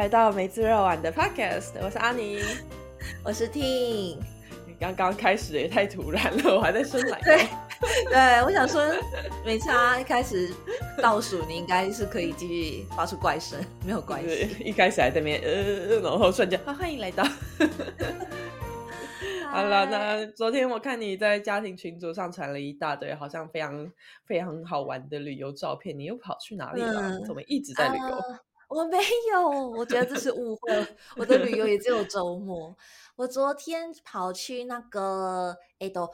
来到梅子肉丸的 Podcast，我是阿妮，我是 Ting。刚刚开始也太突然了，我还在生来。对，对，我想说，没差，一开始倒数你应该是可以继续发出怪声，没有关系。一开始还在那边呃，然后瞬间，欢迎来到。好了，那昨天我看你在家庭群组上传了一大堆，好像非常非常好玩的旅游照片，你又跑去哪里了？怎么一直在旅游？我没有，我觉得这是误会。我的旅游也只有周末。我昨天跑去那个哎都，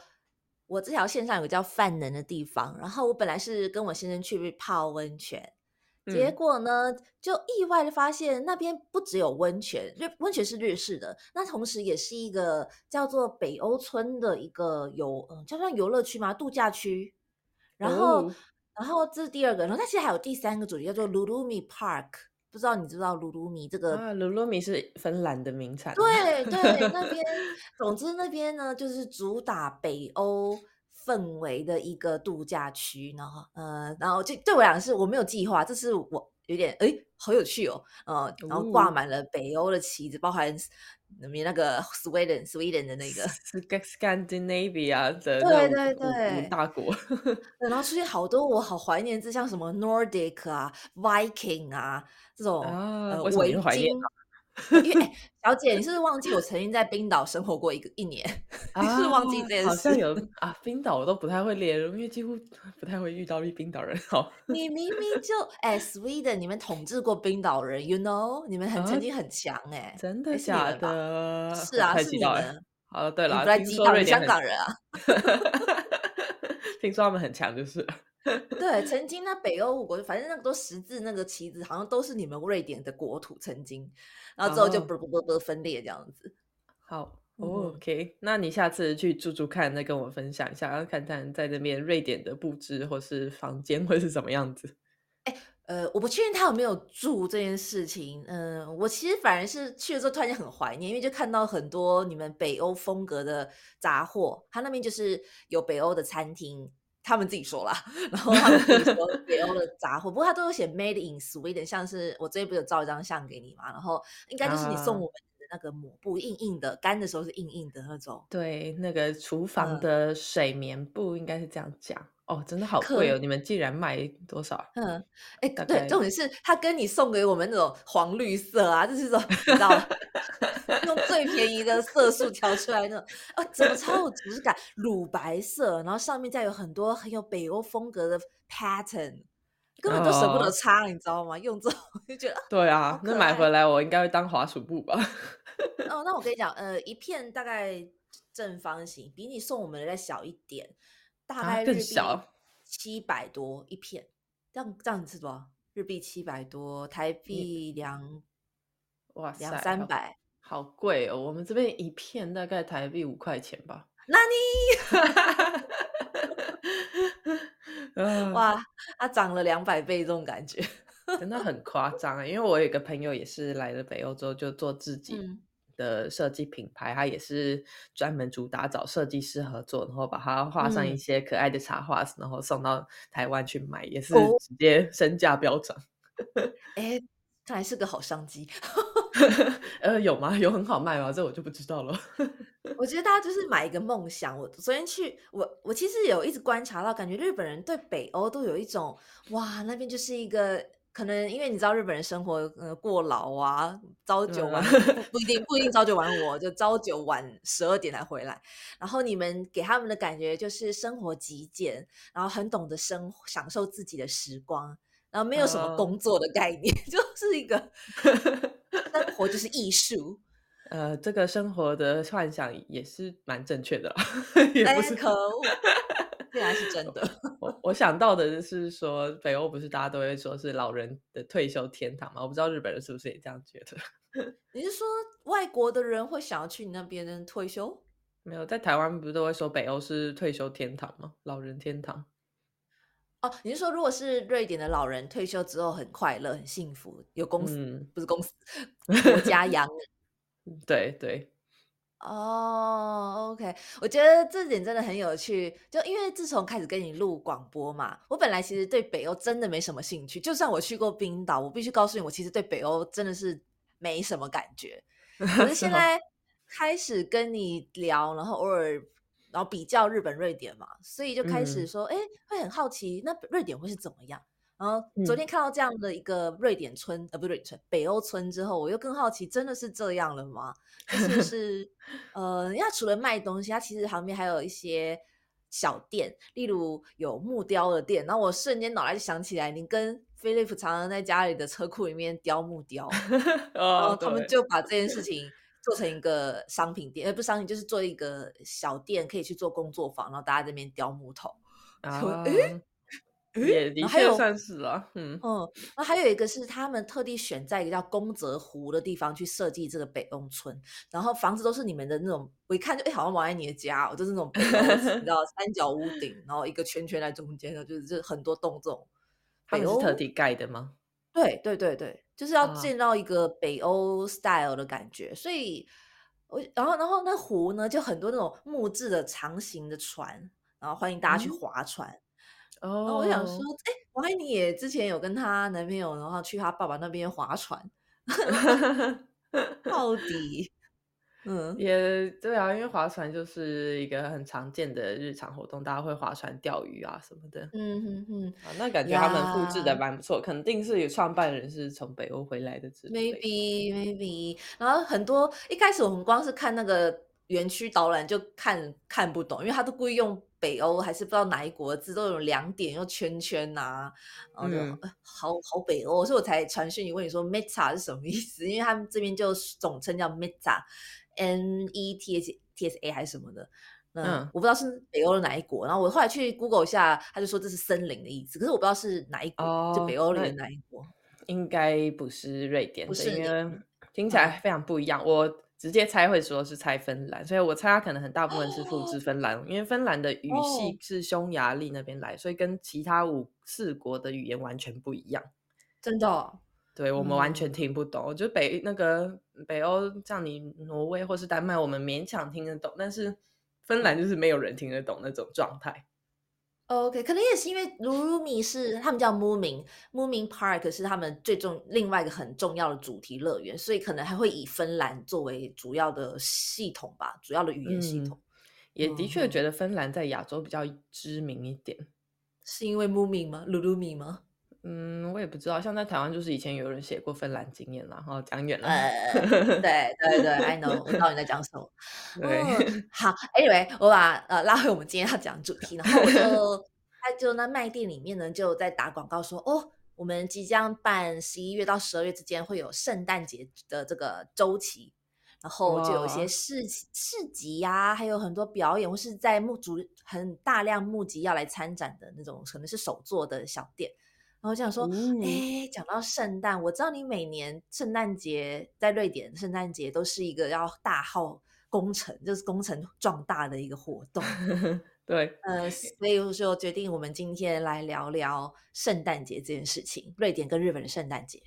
我这条线上有个叫范能的地方，然后我本来是跟我先生去泡温泉，结果呢就意外的发现那边不只有温泉，日温泉是日式的，那同时也是一个叫做北欧村的一个游，嗯，叫做游乐区吗？度假区。然后，然后这是第二个，然后它其实还有第三个主题叫做 Lulumi Park。不知道你知不知道鲁鲁米这个啊？鲁鲁米是芬兰的名产。对对，那 边总之那边呢，就是主打北欧氛围的一个度假区。然后呃，然后就对我来讲是我没有计划，这是我有点哎，好有趣哦。呃，然后挂满了北欧的旗子，包含那边那个 Sweden Sweden 的那个。Scandinavia 的对对对大国，然后出现好多我好怀念，这像什么 Nordic 啊、Viking 啊这种、啊、呃维京。因为小姐，你是不是忘记我曾经在冰岛生活过一个一年？你是忘记这件事？好像有 啊，冰岛我都不太会列入，因为几乎不太会遇到冰岛人。好，你明明就哎，Sweden，你们统治过冰岛人，You know，你们很曾经很强哎，真的假的？是啊，是你们。好了，对了，听说瑞典香港人啊，听说他们很强，就是。对，曾经那北欧五国，反正那个都十字那个旗子，好像都是你们瑞典的国土。曾经，然后之后就不不不不分裂这样子。好，OK，那你下次去住住看，再跟我分享一下，看看在那边瑞典的布置或是房间会是什么样子。哎，呃，我不确定他有没有住这件事情。嗯，我其实反而是去了之后突然间很怀念，因为就看到很多你们北欧风格的杂货，他那边就是有北欧的餐厅。他们自己说啦，然后他们自己说北欧的杂货，不过他都有写 Made in Sweden，像是我这边不是有照一张相给你嘛，然后应该就是你送我们的那个抹布，硬硬的，干的时候是硬硬的那种。对，那个厨房的水棉布应该是这样讲。哦，真的好贵哦！你们竟然卖多少？嗯，哎，对，重点是他跟你送给我们那种黄绿色啊，就是说，你知道，用最便宜的色素调出来那种，啊，怎么超有质感？乳白色，然后上面再有很多很有北欧风格的 pattern，根本都舍不得擦，你知道吗？用这种就觉得，对啊，那买回来我应该会当滑鼠布吧？哦，那我跟你讲，呃，一片大概正方形，比你送我们的再小一点。大概日币七百多一片，这样这样子是多少？日币七百多，台币两哇两三百，好贵哦！我们这边一片大概台币五块钱吧。那你 哇，它涨了两百倍，这种感觉真的很夸张啊！因为我有一个朋友也是来了北欧之后就做自己。的设计品牌，它也是专门主打找设计师合作，然后把它画上一些可爱的插画，然后送到台湾去卖，也是直接身价飙涨。哎，看来是个好商机。呃，有吗？有很好卖吗？这我就不知道了。我觉得大家就是买一个梦想。我昨天去，我我其实有一直观察到，感觉日本人对北欧都有一种哇，那边就是一个。可能因为你知道日本人生活呃过劳啊，朝九晚 不一定不一定朝九晚五，就朝九晚十二点才回来。然后你们给他们的感觉就是生活极简，然后很懂得生享受自己的时光，然后没有什么工作的概念，就是一个 生活就是艺术。呃，这个生活的幻想也是蛮正确的，也不是可恶。竟然是真的。我我想到的是说，北欧不是大家都会说是老人的退休天堂吗？我不知道日本人是不是也这样觉得。你是说外国的人会想要去你那边退休？没有，在台湾不是都会说北欧是退休天堂吗？老人天堂。哦，你是说如果是瑞典的老人退休之后很快乐、很幸福，有公司不是公司 国家养？对对。哦，OK，我觉得这点真的很有趣。就因为自从开始跟你录广播嘛，我本来其实对北欧真的没什么兴趣。就算我去过冰岛，我必须告诉你，我其实对北欧真的是没什么感觉。可是现在开始跟你聊，然后偶尔然后比较日本、瑞典嘛，所以就开始说，哎，会很好奇，那瑞典会是怎么样？然后昨天看到这样的一个瑞典村，呃，不瑞典村，北欧村之后，我又更好奇，真的是这样了吗？是不 是？呃，它除了卖东西，它其实旁边还有一些小店，例如有木雕的店。然后我瞬间脑袋就想起来，你跟菲利普常常在家里的车库里面雕木雕，然后他们就把这件事情做成一个商品店，呃，不商品，就是做一个小店，可以去做工作坊，然后大家这边雕木头。啊。也的确算是了，嗯嗯，那还有一个是他们特地选在一个叫宫泽湖的地方去设计这个北欧村，然后房子都是你们的那种，我一看就哎，好像王安妮的家，哦就是那种北欧，你知 道三角屋顶，然后一个圈圈在中间的，就是这很多栋这种。北欧特地盖的吗？对对对对，就是要建造一个北欧 style 的感觉，所以我然后然后那湖呢就很多那种木质的长形的船，然后欢迎大家去划船。哦，我想说，哎，王爱妮也之前有跟她男朋友，然后去她爸爸那边划船，到底，嗯，也对啊，因为划船就是一个很常见的日常活动，大家会划船钓鱼啊什么的，嗯哼哼，啊，那感觉他们布置的蛮不错，肯定是有创办人是从北欧回来的，maybe maybe，然后很多一开始我们光是看那个园区导览就看看不懂，因为他都故意用。北欧还是不知道哪一国字都有两点又圈圈呐，然后就好好北欧，所以我才传讯你问你说 Meta 是什么意思？因为他们这边就总称叫 Meta，M E T S T S A 还是什么的，嗯，我不知道是北欧的哪一国。然后我后来去 Google 一下，他就说这是森林的意思，可是我不知道是哪一国，就北欧里的哪一国？应该不是瑞典，不是因为听起来非常不一样。我。直接猜会说是猜芬兰，所以我猜他可能很大部分是复制芬兰，因为芬兰的语系是匈牙利那边来，所以跟其他五四国的语言完全不一样。真的？对我们完全听不懂。就北那个北欧，像你挪威或是丹麦，我们勉强听得懂，但是芬兰就是没有人听得懂那种状态。OK，可能也是因为 Lumi 是他们叫 Mooming，Mooming Park 是他们最重另外一个很重要的主题乐园，所以可能还会以芬兰作为主要的系统吧，主要的语言系统。也的确觉得芬兰在亚洲比较知名一点，是因为 Moomin 吗？Lumi 吗？嗯，我也不知道，像在台湾就是以前有人写过芬兰经验然后讲远了。对对对，I know，我知道你在讲什么。对，好，Anyway，我把呃拉回我们今天要讲主题，然后我就 他就那卖店里面呢就在打广告说，哦，我们即将办十一月到十二月之间会有圣诞节的这个周期，然后就有一些市市集呀，还有很多表演，或是在募足很大量募集要来参展的那种，可能是手作的小店。然后想说，哎，讲到圣诞，我知道你每年圣诞节在瑞典，圣诞节都是一个要大号工程，就是工程壮大的一个活动。对，呃，所以就决定我们今天来聊聊圣诞节这件事情，瑞典跟日本的圣诞节。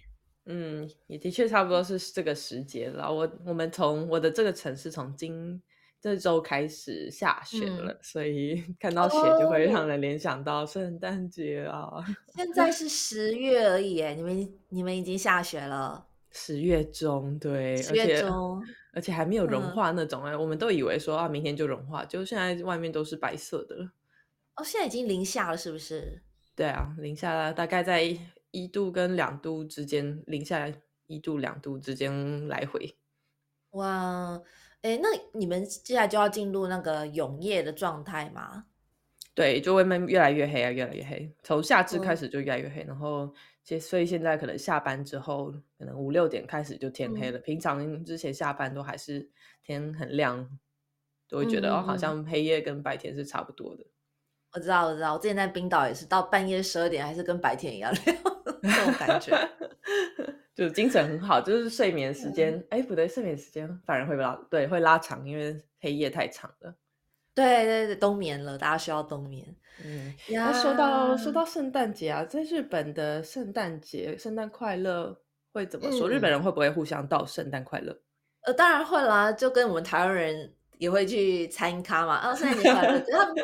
嗯，也的确差不多是这个时节了。我我们从我的这个城市从今。这周开始下雪了，所以 看到雪就会让人联想到圣诞节啊。现在是十月而已，哎，你们你们已经下雪了。十月中，对，十月中，而且还没有融化那种哎，我们都以为说啊，明天就融化，就现在外面都是白色的了。哦，现在已经零下了，是不是？对啊，零下大概在一度跟两度之间，零下一度两度之间来回。哇。哎，那你们接下来就要进入那个永夜的状态吗？对，就外面越来越黑啊，越来越黑。从夏至开始就越来越黑，然后，所以现在可能下班之后，可能五六点开始就天黑了。平常之前下班都还是天很亮，都会觉得哦，好像黑夜跟白天是差不多的。我知道，我知道，我之前在冰岛也是，到半夜十二点还是跟白天一样亮，这种感觉。就精神很好，就是睡眠时间，哎，不对，睡眠时间反而会拉，对，会拉长，因为黑夜太长了。对对对，冬眠了，大家需要冬眠。嗯，那说到说到圣诞节啊，在日本的圣诞节，圣诞快乐会怎么说？日本人会不会互相道圣诞快乐？呃，当然会啦，就跟我们台湾人也会去参咖嘛。啊，圣诞节快乐，他们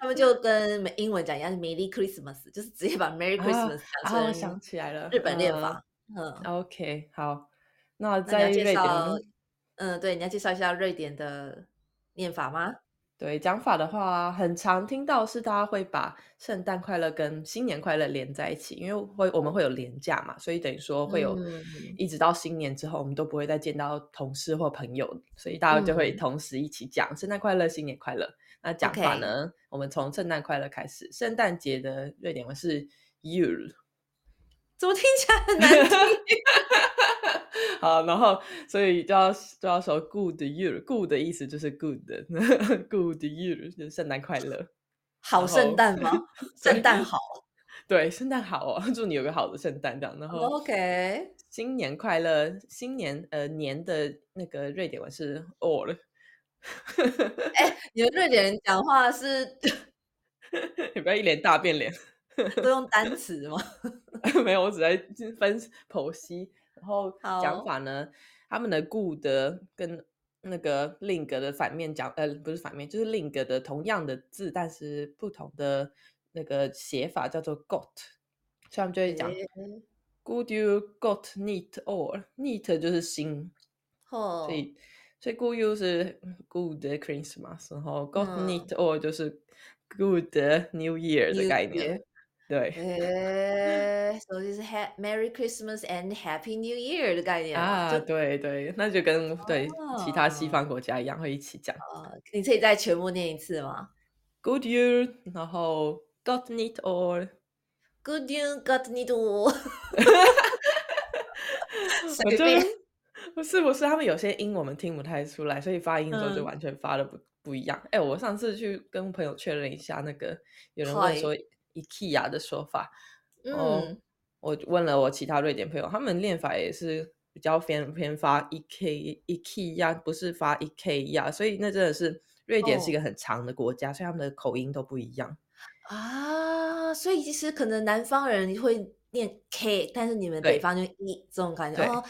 他们就跟英文讲一样，Merry Christmas，就是直接把 Merry Christmas 讲成。想起来了，日本练法。嗯，OK，好，那在瑞典，嗯，对，你要介绍一下瑞典的念法吗？对，讲法的话，很常听到是大家会把圣诞快乐跟新年快乐连在一起，因为会我们会有连假嘛，所以等于说会有一直到新年之后，我们都不会再见到同事或朋友，所以大家就会同时一起讲圣诞快乐、新年快乐。那讲法呢，我们从圣诞快乐开始，圣诞节的瑞典文是 Yul，怎么听起来很难听？好，然后所以就要就要说 Good Year，Good 的意思就是 Good，Good Year 就是圣诞快乐，好圣诞吗？圣诞好，对，圣诞好哦，祝你有个好的圣诞这样。然后 OK，新年快乐，新年呃年的那个瑞典文是 All。哎，你们瑞典人讲话是，你不要一脸大变脸，都用单词吗？没有，我只在分剖析。然后讲法呢，他们的 good 跟那个 link 的反面讲，呃，不是反面，就是 link 的同样的字，但是不同的那个写法叫做 got，所以他们就会讲 good you got neat or neat 就是新，所以所以 good you 是 good Christmas，然后 got neat or 就是 good New Year 的概念。对，诶，所以是 Merry Christmas and Happy New Year 的概念啊，对对，那就跟对其他西方国家一样，会一起讲。你可以再全部念一次吗？Good Year，然后 Got It All，Good Year Got It All。我就，不是不是，他们有些音我们听不太出来，所以发音的时候就完全发的不不一样。哎，我上次去跟朋友确认一下，那个有人问说。IKEA 的说法，嗯，我问了我其他瑞典朋友，他们念法也是比较偏偏发 ek IKEA，不是发 IKEA，所以那真的是瑞典是一个很长的国家，所以他们的口音都不一样啊。所以其实可能南方人会念 k，但是你们北方就 e 这种感觉哦。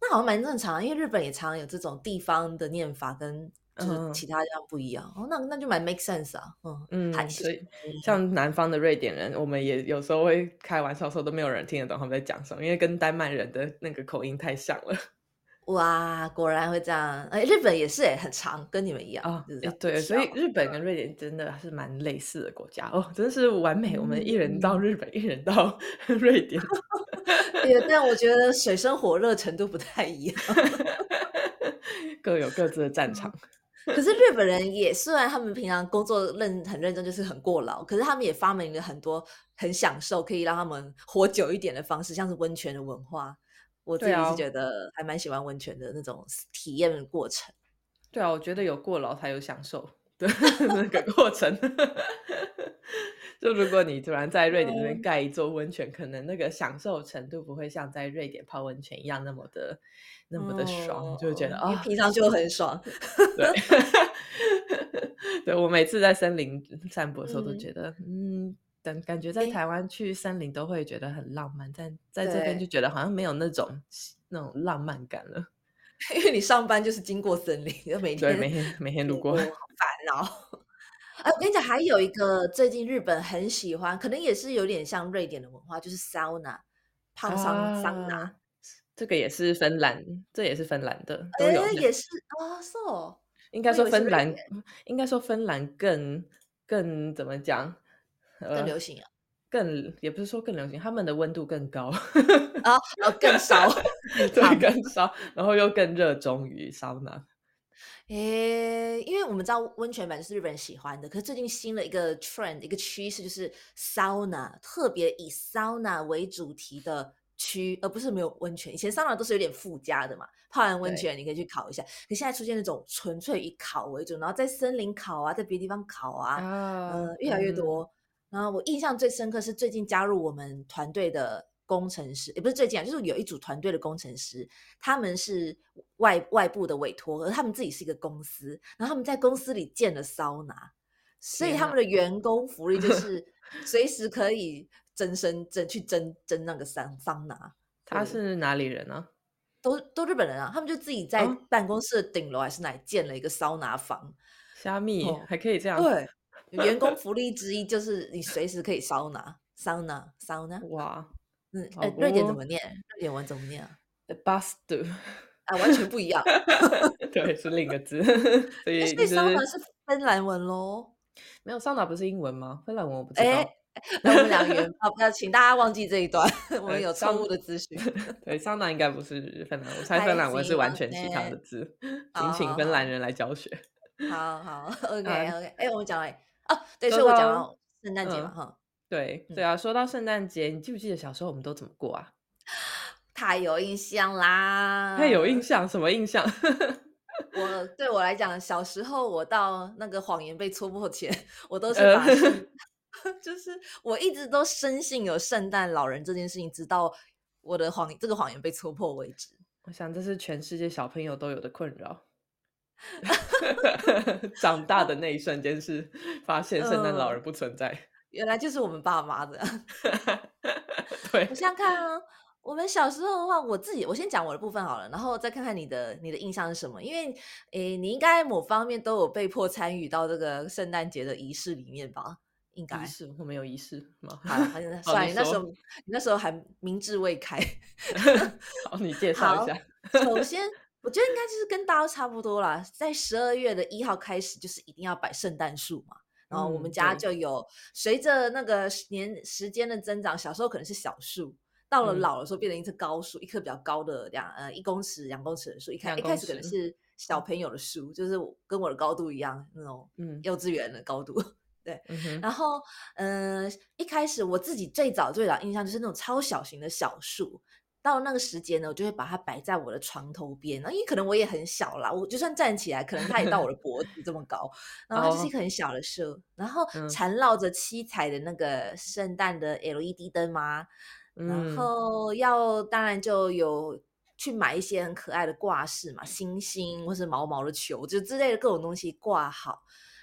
那好像蛮正常，因为日本也常有这种地方的念法跟。就是其他地方不一样哦，那那就蛮 make sense 啊，嗯嗯，所以像南方的瑞典人，我们也有时候会开玩笑说都没有人听得懂他们在讲什么，因为跟丹麦人的那个口音太像了。哇，果然会这样，哎，日本也是哎，很长，跟你们一样啊，对，所以日本跟瑞典真的是蛮类似的国家哦，真的是完美，我们一人到日本，一人到 瑞典，对，但我觉得水深火热程度不太一样，各有各自的战场。可是日本人也，虽然他们平常工作认很认真，就是很过劳，可是他们也发明了很多很享受可以让他们活久一点的方式，像是温泉的文化。我自己是觉得还蛮喜欢温泉的那种体验的过程。对啊，我觉得有过劳才有享受的 那个过程。就如果你突然在瑞典这边盖一座温泉，可能那个享受程度不会像在瑞典泡温泉一样那么的。那么的爽，就觉得啊，平常就很爽。对，对我每次在森林散步的时候，都觉得，嗯，感感觉在台湾去森林都会觉得很浪漫，但在这边就觉得好像没有那种那种浪漫感了。因为你上班就是经过森林，就每天每天每天路过，好烦恼。哎，我跟你讲，还有一个最近日本很喜欢，可能也是有点像瑞典的文化，就是 sauna，泡桑桑拿。这个也是芬兰，这也是芬兰的，都有也是啊，是哦。应该说芬兰，应该说芬兰更更怎么讲？更流行啊？更也不是说更流行，他们的温度更高啊，然后更烧，对，更烧，然后又更热衷于桑拿。诶，因为我们知道温泉版是日本人喜欢的，可是最近新了一个 trend，一个趋势就是 sauna，特别以 sauna 为主题的。区，而不是没有温泉。以前 sauna 都是有点附加的嘛，泡完温泉你可以去烤一下。可现在出现那种纯粹以烤为主，然后在森林烤啊，在别的地方烤啊，呃，越来越多。然后我印象最深刻是最近加入我们团队的工程师，也不是最近啊，就是有一组团队的工程师，他们是外外部的委托，而他们自己是一个公司，然后他们在公司里建了桑拿，所以他们的员工福利就 是随时可以。蒸身蒸去蒸蒸那个桑桑拿，他是哪里人呢？都都日本人啊，他们就自己在办公室的顶楼还是哪里建了一个桑拿房。虾米还可以这样？对，员工福利之一就是你随时可以桑拿桑拿桑拿。哇，嗯，瑞典怎么念？瑞典文怎么念啊？，bastu 啊，完全不一样。对，是另一个字。所以桑拿是芬兰文喽？没有，桑拿不是英文吗？芬兰文我不知道。那我们两元啊，不要，请大家忘记这一段，我们有错误的资讯。对，桑拿应该不是芬兰，我猜芬兰文是完全其他的字，请请芬兰人来教学。好好，OK OK，哎，我们讲了哦，对，所以我讲到圣诞节嘛，哈，对对啊，说到圣诞节，你记不记得小时候我们都怎么过啊？太有印象啦！太有印象，什么印象？我对我来讲，小时候我到那个谎言被戳破前，我都是把，就是我一直都深信有圣诞老人这件事情，直到我的谎这个谎言被戳破为止。我想这是全世界小朋友都有的困扰。长大的那一瞬间是发现圣诞老人不存在，原来就是我们爸妈的。对，我想看啊。我们小时候的话，我自己我先讲我的部分好了，然后再看看你的你的印象是什么。因为诶，你应该某方面都有被迫参与到这个圣诞节的仪式里面吧？应该仪式我没有仪式吗？好，算你那时候你那时候还明智未开。好，你介绍一下。首先，我觉得应该就是跟大家差不多啦，在十二月的一号开始，就是一定要摆圣诞树嘛。然后我们家就有随着那个年时间的增长，小时候可能是小树。到了老的时候，变成一棵高树，一棵比较高的两呃一公尺、两公尺的树。一开一开始可能是小朋友的树，就是跟我的高度一样那种，嗯，幼稚园的高度。对，然后嗯，一开始我自己最早最早印象就是那种超小型的小树。到那个时间呢，我就会把它摆在我的床头边。那因为可能我也很小啦，我就算站起来，可能它也到我的脖子这么高。然后它就是一个很小的树，然后缠绕着七彩的那个圣诞的 LED 灯嘛。然后要当然就有去买一些很可爱的挂饰嘛，星星或是毛毛的球，就之类的各种东西挂好。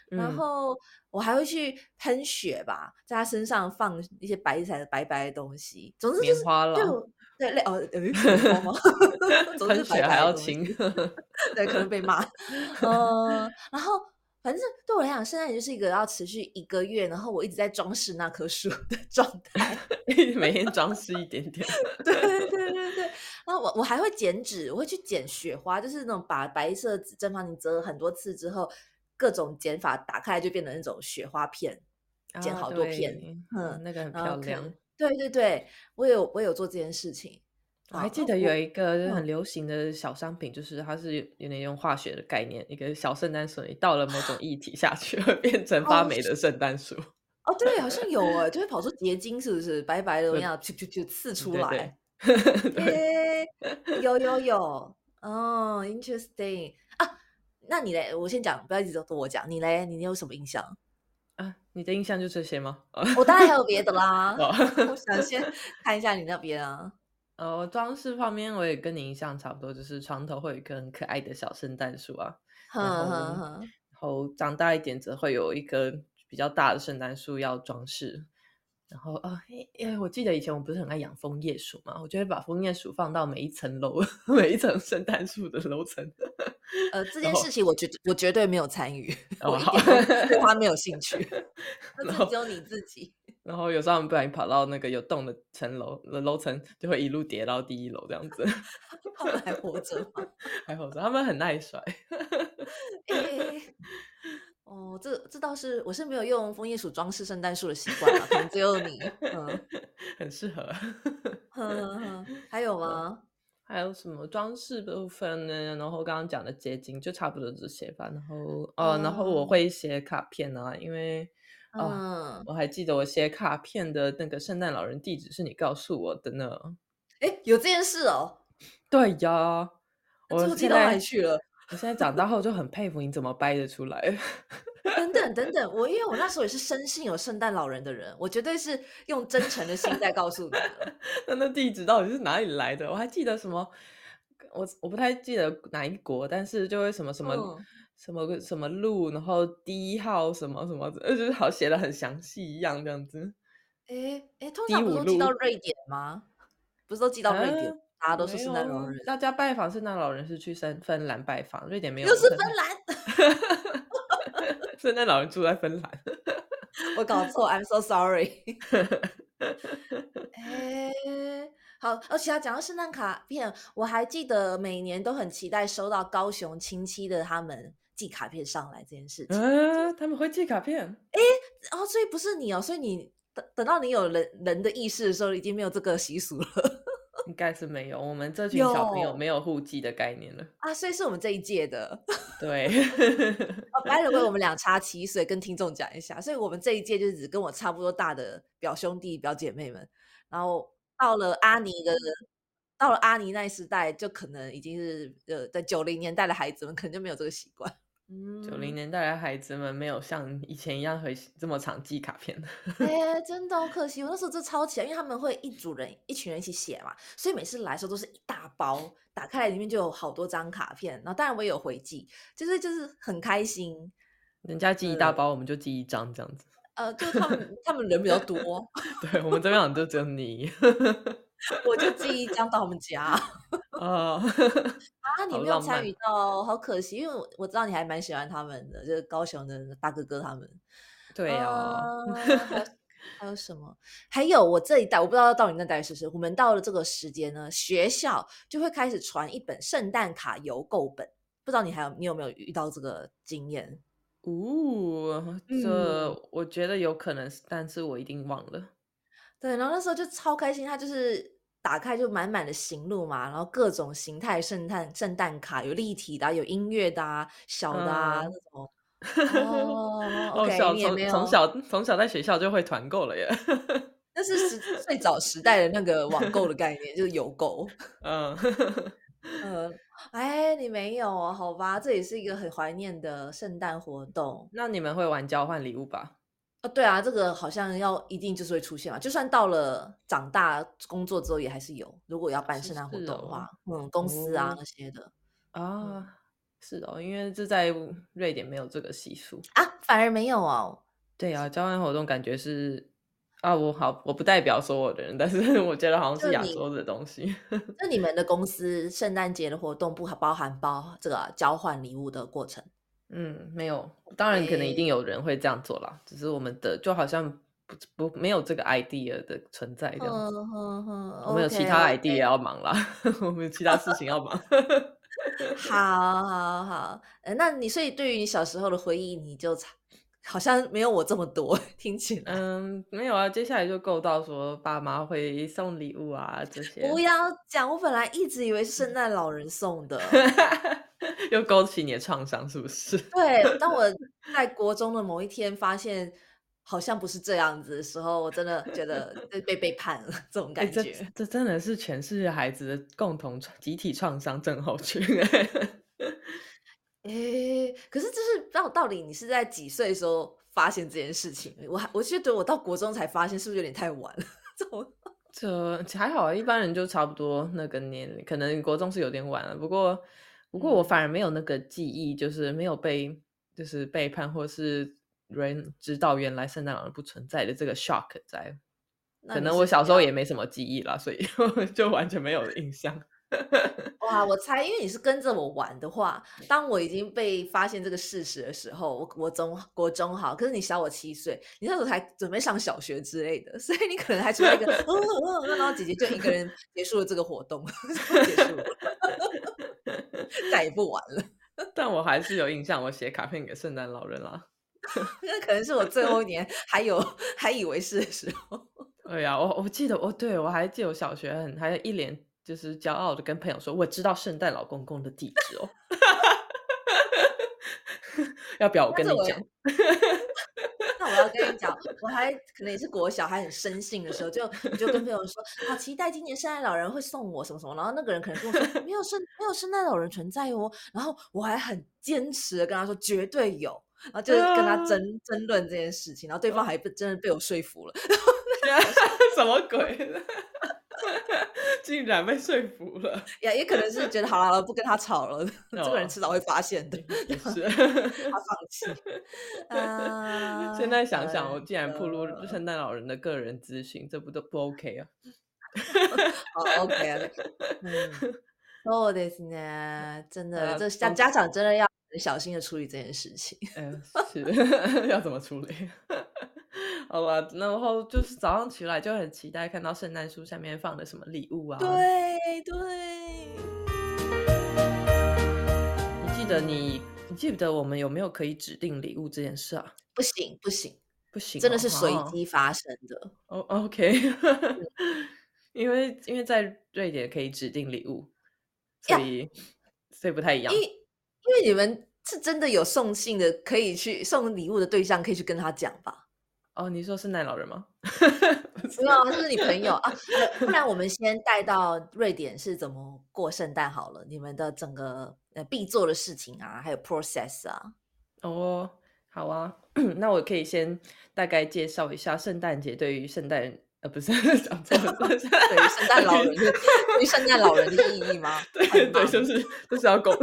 然后我还会去喷雪吧，在他身上放一些白色的白白的东西。总之就是就对类哦，有棉花吗？喷雪还要亲，对，可能被骂。嗯，然后。反正对我来讲，圣诞节就是一个要持续一个月，然后我一直在装饰那棵树的状态，每天装饰一点点。对对对对对。然后我我还会剪纸，我会去剪雪花，就是那种把白色纸正方形折了很多次之后，各种剪法打开就变成那种雪花片，剪好多片，嗯，那个很漂亮。对对对，我有我有做这件事情。我还记得有一个很流行的小商品，就是它是有点用化学的概念，一个小圣诞树，你倒了某种液体下去，会变成发霉的圣诞树。哦，对，好像有哎，就会跑出结晶，是不是？白白的，那样，就就就刺出来。有有有，哦，interesting 啊。那你嘞？我先讲，不要一直都我讲。你嘞？你有什么印象啊？你的印象就这些吗？我当然还有别的啦。我想先看一下你那边啊。呃，装饰方面我也跟你印象差不多，就是床头会有一棵很可爱的小圣诞树啊，然后然后长大一点则会有一棵比较大的圣诞树要装饰。然后啊，因为我记得以前我不是很爱养枫叶树嘛，我就会把枫叶树放到每一层楼、每一层圣诞树的楼层。呃，这件事情我绝我绝对没有参与，我一点对它没有兴趣，那只有你自己。然后有时候我们不小心跑到那个有洞的层楼的楼层，就会一路跌到第一楼这样子。他们还活着吗？还活着，他们很耐摔。哦，这这倒是，我是没有用枫叶鼠装饰圣诞树的习惯了，可能只有你，嗯，很适合。还有吗？还有什么装饰部分呢？然后刚刚讲的结晶就差不多这些吧。然后哦，然后我会写卡片啊，因为嗯，我还记得我写卡片的那个圣诞老人地址是你告诉我的呢。哎，有这件事哦？对呀，我记到哪里去了？我现在长大后就很佩服你怎么掰得出来。等等等等，我因为我那时候也是深信有圣诞老人的人，我绝对是用真诚的心在告诉你。那那地址到底是哪里来的？我还记得什么？我我不太记得哪一国，但是就会什么什么什么什么路，然后第一号什么什么，呃，就是好写的很详细一样这样子。哎哎，通常不都寄到瑞典吗？不是都寄到瑞典？大家都是圣诞老人。大家拜访圣诞老人是去芬芬兰拜访，瑞典没有。又是芬兰。圣诞老人住在芬兰。我搞错，I'm so sorry。哎，好，而且要讲到圣诞卡片，我还记得每年都很期待收到高雄亲戚的他们寄卡片上来这件事情。嗯，他们会寄卡片？哎，哦，所以不是你哦，所以你等等到你有人人的意识的时候，已经没有这个习俗了。应该是没有，我们这群小朋友没有户籍的概念了啊，所以是我们这一届的。对，哦，白了为我们俩差七岁，跟听众讲一下，所以我们这一届就只跟我差不多大的表兄弟表姐妹们，然后到了阿尼的，到了阿尼那时代，就可能已经是呃，在九零年代的孩子们可能就没有这个习惯。九零年代的孩子们没有像以前一样会这么常寄卡片。哎，真的好可惜，我那时候就超起来，因为他们会一组人、一群人一起写嘛，所以每次来的时候都是一大包，打开来里面就有好多张卡片。然后当然我也有回寄，就是就是很开心。人家寄一大包，我们就寄一张这样子。呃，就他们他们人比较多，对我们这边好像就只有你。我就寄一张到我们家 哦啊，你没有参与到，好可惜，因为我我知道你还蛮喜欢他们的，就是高雄的大哥哥他们。对 呀，还有什么？还有我这一代，我不知道到你那代是不是？我们到了这个时间呢，学校就会开始传一本圣诞卡邮购本，不知道你还有你有没有遇到这个经验？哦，这我觉得有可能，但是我一定忘了。对，然后那时候就超开心，他就是打开就满满的行路嘛，然后各种形态圣诞圣诞卡，有立体的，有音乐的，小的啊那种。哦，OK，你也没有从小从小在学校就会团购了耶。那是时最早时代的那个网购的概念，就是邮购。嗯嗯，哎，你没有好吧？这也是一个很怀念的圣诞活动。那你们会玩交换礼物吧？啊，对啊，这个好像要一定就是会出现嘛，就算到了长大工作之后也还是有。如果要办圣诞活动的话，嗯，公司啊那些的啊，是哦，因为这在瑞典没有这个习俗啊，反而没有哦。对啊，交换活动感觉是啊，我好我不代表所有的人，但是 我觉得好像是亚洲的东西。那你们的公司圣诞节的活动不包含包这个交换礼物的过程？嗯，没有，当然可能一定有人会这样做啦，只是我们的就好像不不没有这个 idea 的存在这样子，我们有其他 idea 要忙啦，我们有其他事情要忙。好好好，那你所以对于你小时候的回忆，你就好像没有我这么多，听起来。嗯，没有啊，接下来就够到说爸妈会送礼物啊这些。不要讲，我本来一直以为是圣诞老人送的。又勾起你的创伤，是不是？对，当我 在国中的某一天发现好像不是这样子的时候，我真的觉得 被背叛了，这种感觉。这真的是全世界孩子的共同集体创伤症候群。哎，可是就是到到底你是在几岁的时候发现这件事情？我还我觉得我到国中才发现，是不是有点太晚了？这这还好，一般人就差不多那个年龄，可能国中是有点晚了，不过。不过我反而没有那个记忆，就是没有被就是背叛，或是人知道原来圣诞老人不存在的这个 shock 在。可能我小时候也没什么记忆啦，所以 就完全没有印象。哇，我猜，因为你是跟着我玩的话，当我已经被发现这个事实的时候，我我中国中好，可是你小我七岁，你那时候才准备上小学之类的，所以你可能还处在一个，然后姐姐就一个人结束了这个活动，结束了。再也不玩了，但我还是有印象，我写卡片给圣诞老人啦。那可能是我最后一年还有还以为是的时候。对呀，我我记得，我对我还记得我小学很还一脸就是骄傲的跟朋友说，我知道圣诞老公公的地址哦。要不要我跟你讲？那我要跟你讲，我还可能也是国小还很生性的时候，就就跟朋友说，好期待今年圣诞老人会送我什么什么，然后那个人可能跟我说没有圣没有圣诞老人存在哦，然后我还很坚持的跟他说绝对有，然后就是跟他争 争论这件事情，然后对方还被真的被我说服了，什么鬼？竟然被说服了，也也可能是觉得好了，不跟他吵了，这个人迟早会发现的，是他放弃。现在想想，我竟然铺露圣诞老人的个人资讯，这不都不 OK 啊？好 OK 啊，嗯，そうですね，真的，这家家长真的要很小心的处理这件事情。嗯，是要怎么处理？ 好吧，然后就是早上起来就很期待看到圣诞树下面放的什么礼物啊。对对。你记得你你记得我们有没有可以指定礼物这件事啊？不行不行不行，真的是随机发生的。哦，OK。因为因为在瑞典可以指定礼物，所以所以不太一样。因因为你们是真的有送信的，可以去送礼物的对象，可以去跟他讲吧。哦，你说圣诞老人吗？没有，是你朋友啊。不然我们先带到瑞典是怎么过圣诞好了。你们的整个呃必做的事情啊，还有 process 啊。哦，好啊。那我可以先大概介绍一下圣诞节对于圣诞。呃，不是 讲错了，对圣诞老人，对于圣诞老人的意义吗？对对，就是就是要工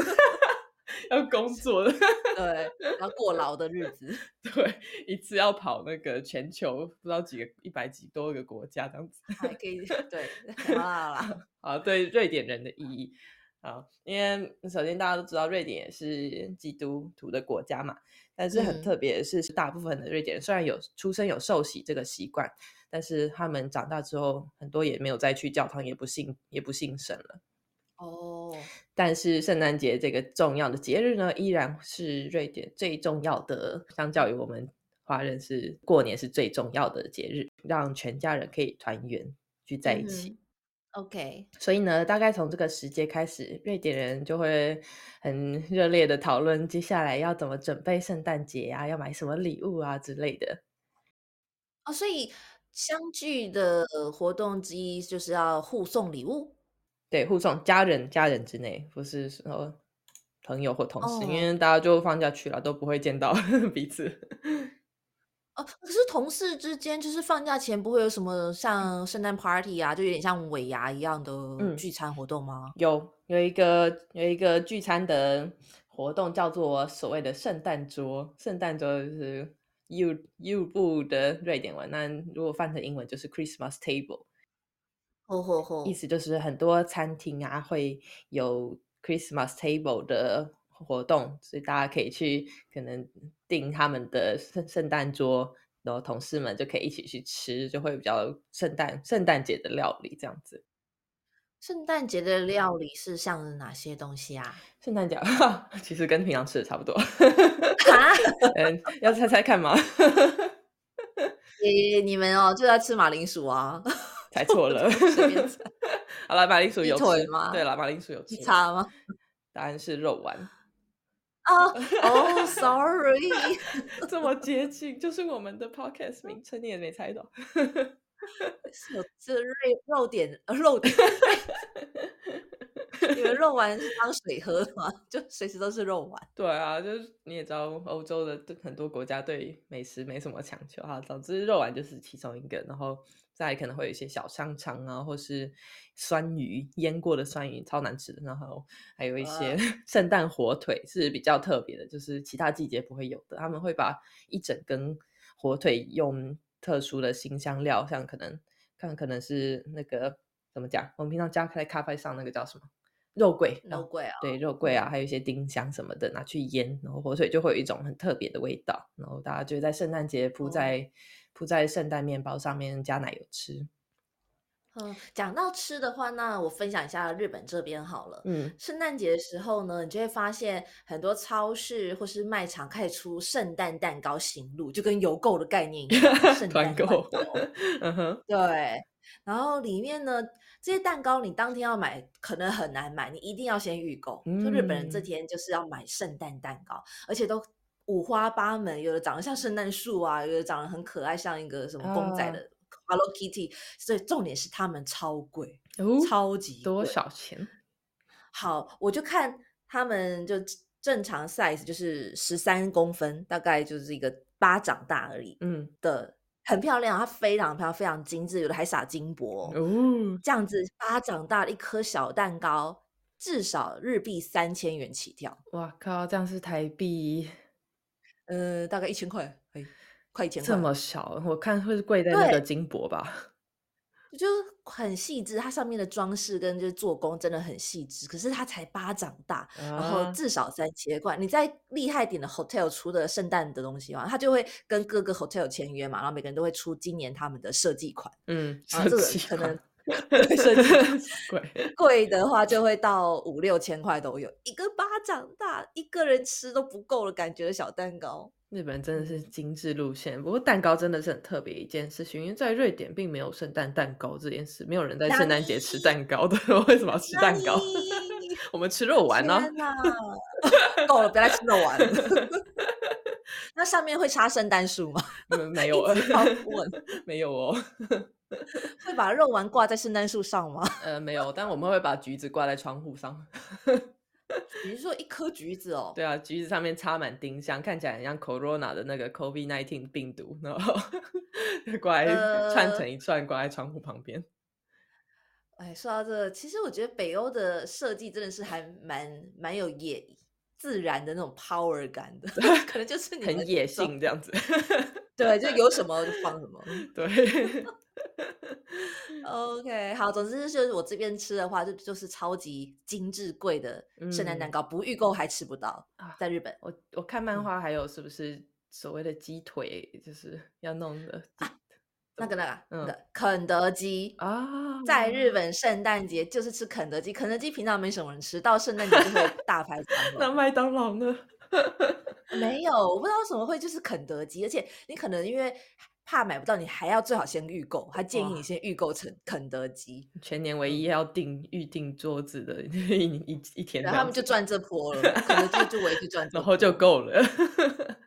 要工作的，对，要过劳的日子，对，一次要跑那个全球不知道几个一百几多个国家这样子，还可以对，好 啦好啦，好 对瑞典人的意义啊，因为首先大家都知道瑞典也是基督徒的国家嘛，但是很特别的是，大部分的瑞典人虽然有出生有受洗这个习惯。但是他们长大之后，很多也没有再去教堂，也不信，也不信神了。哦。但是圣诞节这个重要的节日呢，依然是瑞典最重要的。相较于我们华人，是过年是最重要的节日，让全家人可以团圆聚在一起。OK。所以呢，大概从这个时节开始，瑞典人就会很热烈的讨论接下来要怎么准备圣诞节啊，要买什么礼物啊之类的。哦，所以。相聚的活动之一就是要互送礼物，对，互送家人家人之内，不是说朋友或同事，因为大家就放假去了，都不会见到 彼此。哦，可是同事之间就是放假前不会有什么像圣诞 party 啊，就有点像尾牙一样的聚餐活动吗？有，有一个有一个聚餐的活动叫做所谓的圣诞桌，圣诞桌就是。U U 部的瑞典文，那如果翻成英文就是 Christmas table。哦吼吼，意思就是很多餐厅啊会有 Christmas table 的活动，所以大家可以去可能订他们的圣圣诞桌，然后同事们就可以一起去吃，就会比较圣诞圣诞节的料理这样子。圣诞节的料理是像哪些东西啊？圣诞节 其实跟平常吃的差不多。嗯，要猜猜看吗？你你们哦，就在吃马铃薯啊？猜错了。好了，马铃薯有吃吗？对了，马铃薯有吃。差吗？答案是肉丸。啊哦，sorry，这么接近，就是我们的 podcast 名称，你也没猜到。有这肉肉点呃肉点，你们肉丸是当水喝的吗？就随时都是肉丸。对啊，就是你也知道，欧洲的很多国家对美食没什么强求哈，总之肉丸就是其中一个。然后再可能会有一些小香肠啊，或是酸鱼腌过的酸鱼，超难吃的。然后还有一些 圣诞火腿是比较特别的，就是其他季节不会有的。他们会把一整根火腿用。特殊的新香料，像可能看可能是那个怎么讲？我们平常加在咖啡上那个叫什么肉桂？肉桂啊，对，肉桂啊，还有一些丁香什么的拿去腌，然后火腿就会有一种很特别的味道。然后大家就在圣诞节铺在铺在圣诞面包上面加奶油吃。嗯，讲到吃的话，那我分享一下日本这边好了。嗯，圣诞节的时候呢，你就会发现很多超市或是卖场开始出圣诞蛋糕行路，就跟邮购的概念一样，圣 诞团购。嗯哼，对。然后里面呢，这些蛋糕你当天要买可能很难买，你一定要先预购。就日本人这天就是要买圣诞蛋糕，而且都五花八门，有的长得像圣诞树啊，有的长得很可爱，像一个什么公仔的。Hello Kitty，所以重点是他们超贵，超级多少钱？好，我就看他们就正常 size 就是十三公分，大概就是一个巴掌大而已。嗯，的很漂亮，它非常漂亮，非常精致，有的还撒金箔。哦，这样子巴掌大的一颗小蛋糕，至少日币三千元起跳。哇靠，这样是台币？呃，大概一千块。哎，快一千块这么小，我看会是贵在那个金箔吧，就很细致，它上面的装饰跟就是做工真的很细致。可是它才巴掌大，然后至少三千块。你在厉害点的 hotel 出的圣诞的东西嘛，他就会跟各个 hotel 签约嘛，然后每个人都会出今年他们的设计款。嗯，然后这个可能设计贵 贵的话就会到五六千块都有，一个巴掌大，一个人吃都不够了感觉的小蛋糕。日本真的是精致路线，不过蛋糕真的是很特别一件事情，因为在瑞典并没有圣诞蛋糕这件事，没有人在圣诞节吃蛋糕的。为什么要吃蛋糕？我们吃肉丸呢？够了，不要再吃肉丸了。那上面会插圣诞树吗？没有，问没有哦。会把肉丸挂在圣诞树上吗？呃，没有，但我们会把橘子挂在窗户上。你是说一颗橘子哦？对啊，橘子上面插满丁香，看起来很像 Corona 的那个 COVID nineteen 病毒，然后挂在串成一串挂在窗户旁边。哎，说到这，其实我觉得北欧的设计真的是还蛮蛮有野自然的那种 power 感的，可能就是很野性这样子。对，就有什么就放什么。对。OK，好，总之就是我这边吃的话，就就是超级精致贵的圣诞蛋糕，不预购还吃不到啊。在日本，我我看漫画还有是不是所谓的鸡腿，就是要弄的那个那个那个肯德基啊，在日本圣诞节就是吃肯德基，肯德基平常没什么人吃，到圣诞节就会大排长龙。那麦当劳呢？没有，我不知道为什么会就是肯德基，而且你可能因为。怕买不到，你还要最好先预购，他建议你先预购成肯德基。全年唯一要订预订桌子的 一一一天，然后他们就赚这波了，肯德基就唯一赚，然后就够了。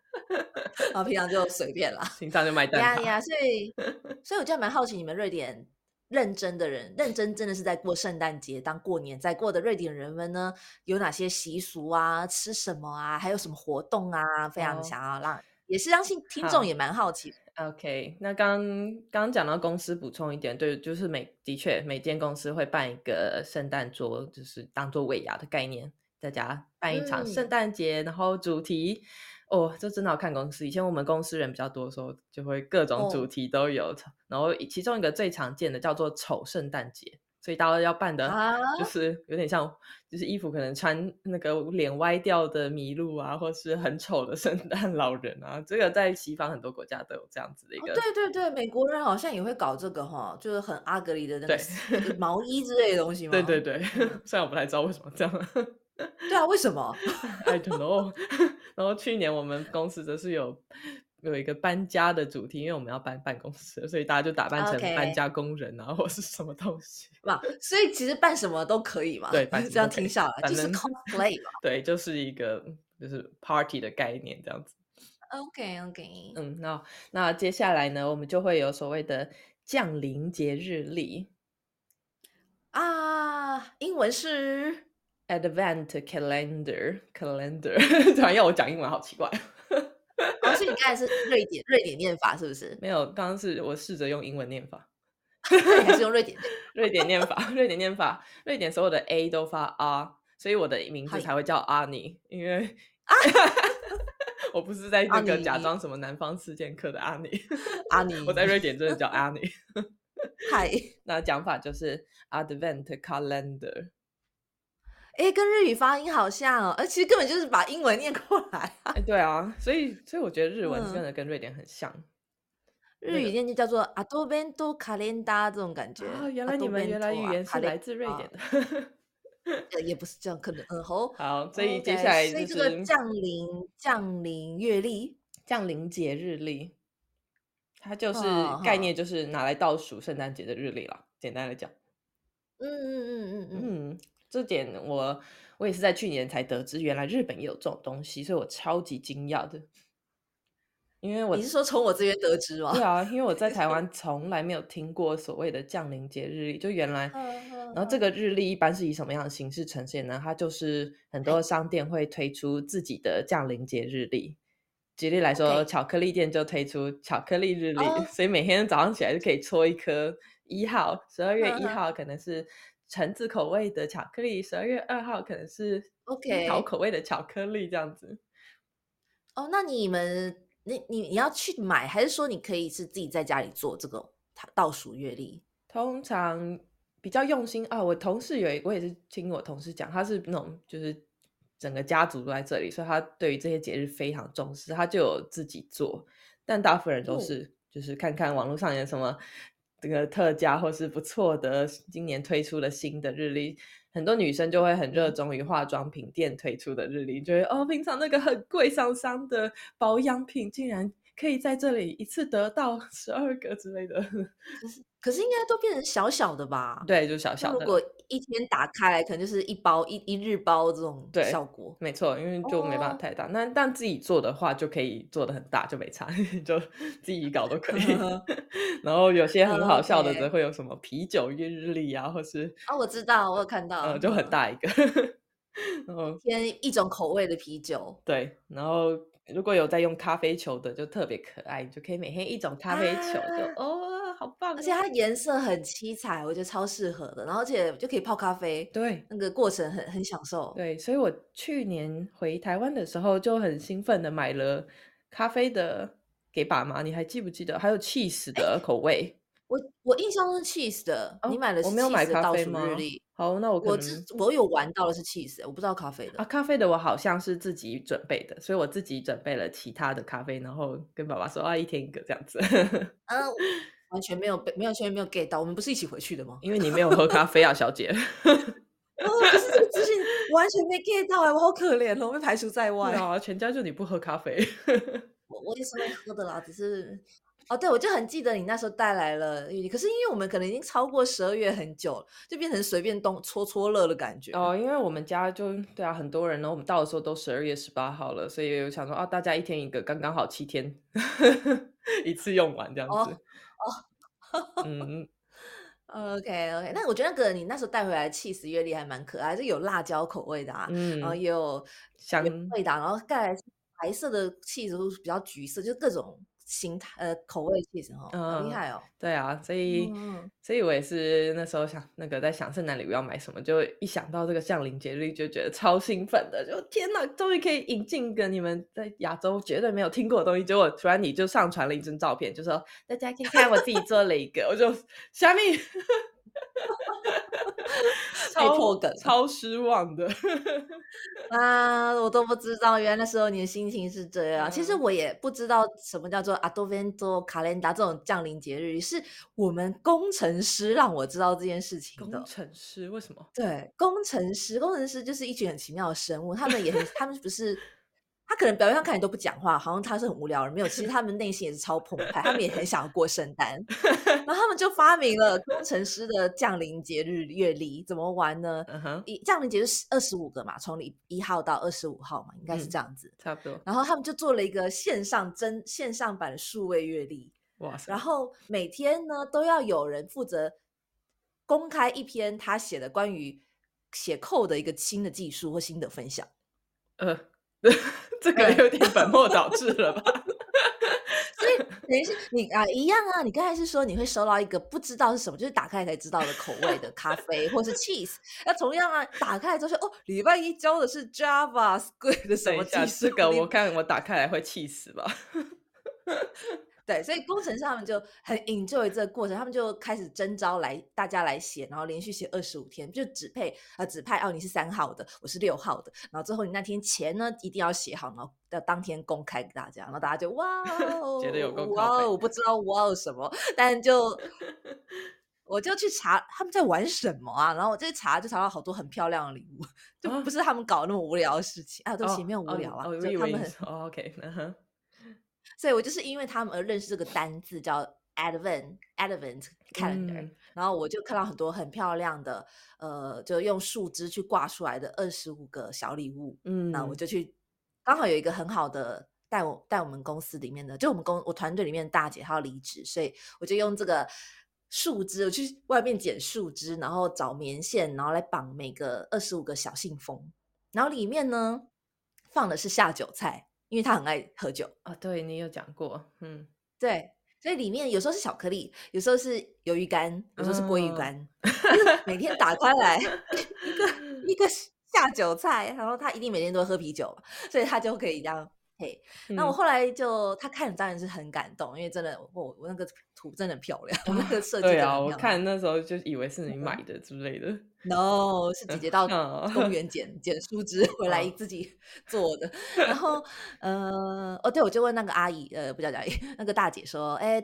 然后平常就随便啦，平常就买单。呀呀，所以所以我就蛮好奇，你们瑞典认真的人，认真真的是在过圣诞节当过年在过的瑞典人们呢，有哪些习俗啊？吃什么啊？还有什么活动啊？非常想要让，也是相信听众也蛮好奇。OK，那刚刚讲到公司补充一点，对，就是每的确每间公司会办一个圣诞桌，就是当做尾牙的概念，大家办一场圣诞节，然后主题哦，这真的要看公司。以前我们公司人比较多的时候，就会各种主题都有，然后其中一个最常见的叫做丑圣诞节。所以大家要扮的，就 是有点像，就是衣服可能穿那个脸歪掉的麋鹿啊，或是很丑的圣 诞老人啊。这个在西方很多国家都有这样子的一个。对对对，美国人好像也会搞这个哈，就是很阿格里的那个毛衣之类的东西吗？对对对，虽然我不太知道为什么这样。对啊，为什么？I don't know。然后去年我们公司则是有。有一个搬家的主题，因为我们要搬办公室，所以大家就打扮成搬家工人啊，或是什么东西。哇，所以其实办什么都可以嘛。对，这样听下来就是 cosplay 嘛。对，就是一个就是 party 的概念这样子。OK OK。嗯，那那接下来呢，我们就会有所谓的降临节日历啊，英文是 Advent Calendar Calendar。突然要我讲英文，好奇怪。哦，是你刚才是瑞典瑞典念法是不是？没有，刚刚是我试着用英文念法，还是用瑞典 瑞典念法？瑞典念法，瑞典所有的 A 都发 R，所以我的名字才会叫阿尼，因为我不是在这个假装什么南方四剑客的阿尼，阿尼，我在瑞典真的叫阿尼。嗨，那讲法就是 Advent Calendar。哎，跟日语发音好像哦，而其实根本就是把英文念过来。哎，对啊，所以所以我觉得日文真的跟瑞典很像。日语念就叫做 Advento Calendar 这种感觉。啊，原来你们原来语言是来自瑞典的。呃，也不是这样，可能嗯吼。好，所以接下来就是这个降临降临月历，降临节日历，它就是概念就是拿来倒数圣诞节的日历了。简单来讲，嗯嗯嗯嗯嗯。这点我我也是在去年才得知，原来日本也有这种东西，所以我超级惊讶的。因为我你是说从我这边得知吗？对啊，因为我在台湾 从来没有听过所谓的降临节日历，就原来，然后这个日历一般是以什么样的形式呈现呢？它就是很多商店会推出自己的降临节日历。举例来说，巧克力店就推出巧克力日历，所以每天早上起来就可以搓一颗一号，十二月一号可能是。橙子口味的巧克力，十二月二号可能是 OK 桃口味的巧克力这样子。哦，那你们，你你你要去买，还是说你可以是自己在家里做这个倒数月历？通常比较用心啊。我同事有，我也是听我同事讲，他是那种就是整个家族都在这里，所以他对于这些节日非常重视，他就有自己做。但大部分人都是就是看看网络上有什么这个特价或是不错的，今年推出的新的日历。很多女生就会很热衷于化妆品店推出的日历，觉得哦，平常那个很贵、伤伤的保养品，竟然可以在这里一次得到 十二个之类的。可是应该都变成小小的吧？对，就小小的。如果一天打开来，可能就是一包一一日包这种效果。没错，因为就没办法太大。那但自己做的话，就可以做的很大，就没差，就自己搞都可以。然后有些很好笑的，则会有什么啤酒月日历啊，或是啊，我知道，我有看到，就很大一个，然后添一种口味的啤酒。对，然后如果有在用咖啡球的，就特别可爱，就可以每天一种咖啡球，就哦。好棒！而且它颜色很七彩，我觉得超适合的。然后而且就可以泡咖啡，对，那个过程很很享受。对，所以我去年回台湾的时候就很兴奋的买了咖啡的给爸妈。你还记不记得？还有 cheese 的口味。我我印象中是 cheese 的，你买了我没有买咖啡吗？好，那我我我有玩到的是 cheese，我不知道咖啡的啊。咖啡的我好像是自己准备的，所以我自己准备了其他的咖啡，然后跟爸爸说啊，一天一个这样子。嗯。完全没有被，没有完全没有 get 到。我们不是一起回去的吗？因为你没有喝咖啡啊，小姐。哦，可是这个资讯完全没 get 到哎，我好可怜哦，被排除在外。啊，全家就你不喝咖啡。我我也是会喝的啦，只是哦，对，我就很记得你那时候带来了玉可是因为我们可能已经超过十二月很久了，就变成随便动搓搓乐的感觉。哦，因为我们家就对啊，很多人呢，我们到的时候都十二月十八号了，所以想说啊，大家一天一个，刚刚好七天 一次用完这样子。哦，嗯，OK OK，那我觉得那个你那时候带回来的 cheese 月历还蛮可爱，是有辣椒口味的啊，然后也有香味的，然后盖白色的 cheese 都比较橘色，就各种。形态呃口味其实哈很厉害哦，对啊，所以所以我也是那时候想那个在想圣诞礼物要买什么，就一想到这个降临节日就觉得超兴奋的，就天哪，终于可以引进一个你们在亚洲绝对没有听过的东西，结果突然你就上传了一张照片，就说大家可以看我自己做了一个，我就虾米。超破梗，超失望的啊！我都不知道，原来那时候你的心情是这样。其实我也不知道什么叫做 Advento Calendar 这种降临节日，是我们工程师让我知道这件事情的。工程师为什么？对，工程师，工程师就是一群很奇妙的生物，他们也很，他们不是。他可能表面上看你都不讲话，好像他是很无聊人，没有。其实他们内心也是超澎湃，他们也很想要过圣诞。然后他们就发明了工程师的降临节日月历，怎么玩呢？一降临节日二十五个嘛，从一一号到二十五号嘛，应该是这样子，差不多。然后他们就做了一个线上真线上版的数位月历，哇塞！然后每天呢都要有人负责公开一篇他写的关于写扣的一个新的技术或新的分享，呃。这个有点本末倒置了吧？所以等于是你啊，一样啊。你刚才是说你会收到一个不知道是什么，就是打开才知道的口味的咖啡，或是 cheese。那同样啊，打开之后说哦，礼拜一教的是 JavaScript 的什么技术？这个我看我打开来会气死吧。对，所以工程师他们就很 enjoy 这个过程，他们就开始征招来大家来写，然后连续写二十五天，就只配呃指派哦，你是三号的，我是六号的，然后最后你那天前呢一定要写好，然后要当天公开给大家，然后大家就哇哦，觉得有哇哦，我不知道哇哦什么，但就我就去查他们在玩什么啊，然后我就查就查到好多很漂亮的礼物，就不是他们搞那么无聊的事情啊，都前面无聊啊，就他们很 OK。所以我就是因为他们而认识这个单字叫 Advent Advent Calendar，然后我就看到很多很漂亮的，呃，就用树枝去挂出来的二十五个小礼物，嗯，那我就去，刚好有一个很好的带我带我们公司里面的，就我们公我团队里面的大姐她要离职，所以我就用这个树枝，我去外面捡树枝，然后找棉线，然后来绑每个二十五个小信封，然后里面呢放的是下酒菜。因为他很爱喝酒。啊，对你有讲过，嗯，对，所以里面有时候是巧克力，有时候是鱿鱼干，有时候是鲑鱼干，每天打开来 一个一个下酒菜，然后他一定每天都会喝啤酒，所以他就可以这样嘿，那我后来就他看当然是很感动，因为真的我我那个图真的很漂亮，那个 设计对啊，我看那时候就以为是你 买的之类的。No，是姐姐到 公园捡捡树枝回来自己做的。然后呃哦对，我就问那个阿姨呃不叫阿姨那个大姐说，哎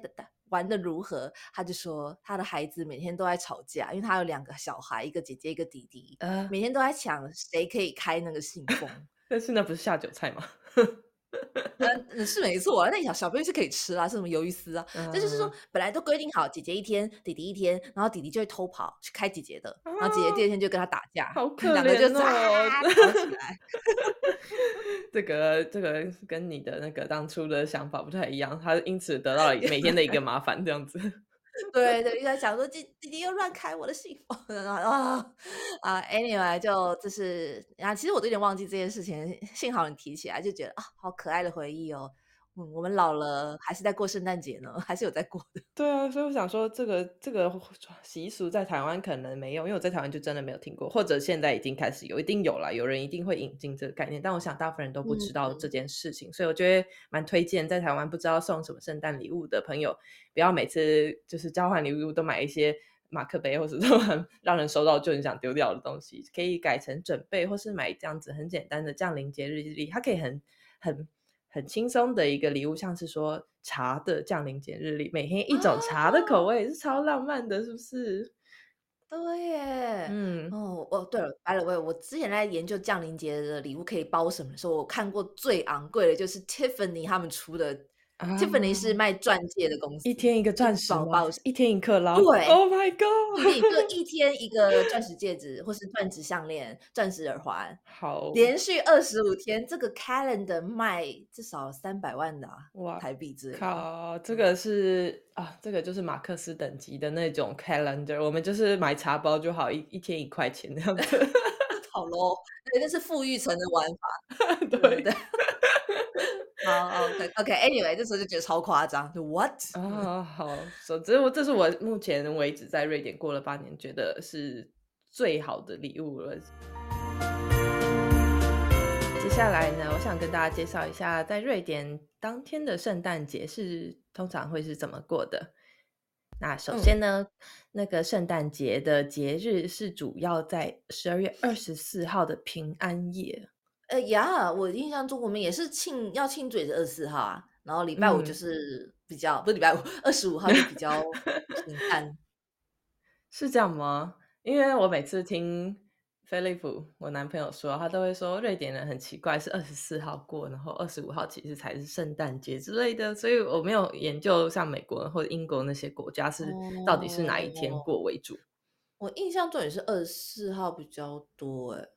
玩的如何？她就说她的孩子每天都在吵架，因为她有两个小孩，一个姐姐一个弟弟，呃每天都在抢谁可以开那个信封。但是那不是下酒菜吗？嗯，是没错啊。那小小朋友是可以吃啊，是什么鱿鱼丝啊？这就是说，本来都规定好，姐姐一天，弟弟一天，然后弟弟就会偷跑去开姐姐的，然后姐姐第二天就跟他打架，两个就吵起来。这个这个跟你的那个当初的想法不太一样，他因此得到了每天的一个麻烦，这样子。对对，因为想说弟弟弟又乱开我的信封啊 啊，anyway 就就是啊，其实我都有点忘记这件事情，幸好你提起来，就觉得啊，好可爱的回忆哦。嗯，我们老了还是在过圣诞节呢，还是有在过的。对啊，所以我想说，这个这个习俗在台湾可能没有，因为我在台湾就真的没有听过，或者现在已经开始有，一定有了，有人一定会引进这个概念。但我想大部分人都不知道这件事情，所以我觉得蛮推荐在台湾不知道送什么圣诞礼物的朋友，不要每次就是交换礼物都买一些马克杯，或者都很让人收到就很想丢掉的东西，可以改成准备，或是买这样子很简单的降临节日历，它可以很很。很轻松的一个礼物，像是说茶的降临节日里，每天一种茶的口味，是超浪漫的，是不是？对耶，嗯，哦哦，对了，by the way，我之前在研究降临节的礼物可以包什么的时候，我看过最昂贵的就是 Tiffany 他们出的。Tiffany 是卖钻戒的公司，一天一个钻石包，一天一克拉。对，Oh my God！一个一天一个钻石戒指，或是钻石项链、钻石耳环，好，连续二十五天，这个 calendar 卖至少三百万的哇台币之类。靠，这个是啊，这个就是马克思等级的那种 calendar，我们就是买茶包就好，一一天一块钱这样子。好咯，对，那是富裕层的玩法，对对。好，OK，OK，Anyway，这时候就觉得超夸张，就 What 啊？好，总之我这是我目前为止在瑞典过了八年，觉得是最好的礼物了。接下来呢，我想跟大家介绍一下，在瑞典当天的圣诞节是通常会是怎么过的。那首先呢，那个圣诞节的节日是主要在十二月二十四号的平安夜。呃呀，我印象中我们也是庆要庆祝也是二十四号啊，然后礼拜五就是比较不是礼拜五，二十五号就比较平安，是这样吗？因为我每次听菲利普我男朋友说，他都会说瑞典人很奇怪，是二十四号过，然后二十五号其实才是圣诞节之类的，所以我没有研究像美国或者英国那些国家是到底是哪一天过为主。我印象中也是二十四号比较多，哎，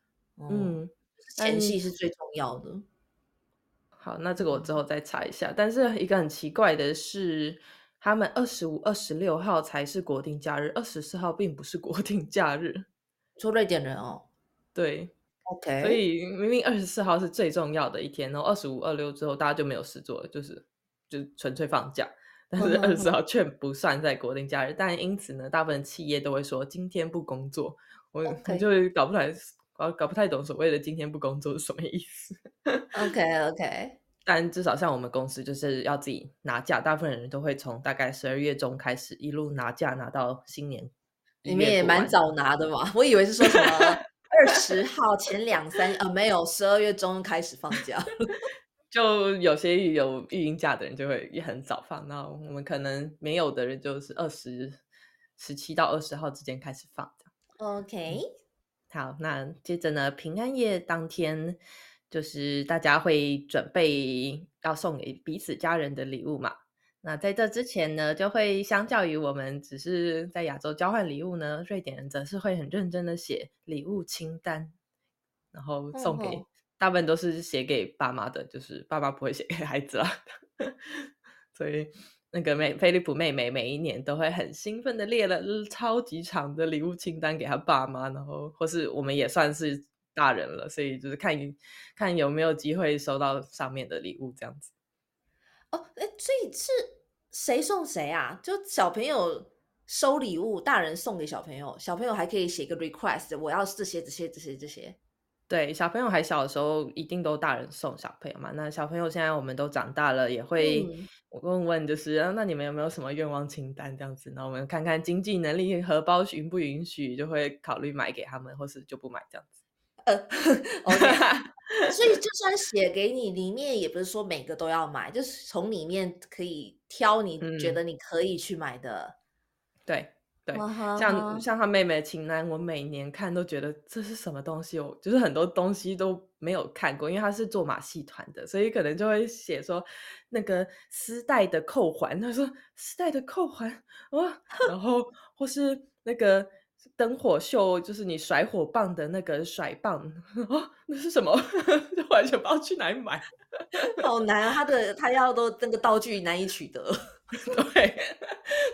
嗯。前戏是最重要的。好，那这个我之后再查一下。但是一个很奇怪的是，他们二十五、二十六号才是国定假日，二十四号并不是国定假日。说瑞典人哦，对，OK。所以明明二十四号是最重要的一天，然后二十五、二六之后大家就没有事做了，就是就纯粹放假。但是二十四号却不算在国定假日，但因此呢，大部分企业都会说今天不工作。我我就搞不来。搞搞不太懂所谓的今天不工作是什么意思。OK OK，但至少像我们公司就是要自己拿假，大部分人都会从大概十二月中开始一路拿假拿到新年。你们也蛮早拿的嘛？我以为是说什么 二十号前两三呃，没有，十二月中开始放假。就有些有育婴假的人就会也很早放，那我们可能没有的人就是二十十七到二十号之间开始放 OK。好，那接着呢？平安夜当天，就是大家会准备要送给彼此家人的礼物嘛。那在这之前呢，就会相较于我们只是在亚洲交换礼物呢，瑞典人则是会很认真的写礼物清单，然后送给大部分都是写给爸妈的，就是爸爸不会写给孩子啦。所以。那个妹菲利普妹妹每一年都会很兴奋的列了超级长的礼物清单给她爸妈，然后或是我们也算是大人了，所以就是看看有没有机会收到上面的礼物这样子。哦，哎，所以是谁送谁啊？就小朋友收礼物，大人送给小朋友，小朋友还可以写个 request，我要这些这些这些这些。对，小朋友还小的时候，一定都大人送小朋友嘛。那小朋友现在我们都长大了，也会问问，就是那你们有没有什么愿望清单这样子？那我们看看经济能力、荷包允不允许，就会考虑买给他们，或是就不买这样子。呃，OK。所以就算写给你，里面也不是说每个都要买，就是从里面可以挑你觉得你可以去买的。对。对，像像他妹妹情男，我每年看都觉得这是什么东西，我就是很多东西都没有看过，因为他是做马戏团的，所以可能就会写说那个丝带的扣环，他说丝带的扣环哇，然后或是那个灯火秀，就是你甩火棒的那个甩棒 哦，那是什么？就完全不知道去哪里买，好难啊！他的他要都那个道具难以取得。对，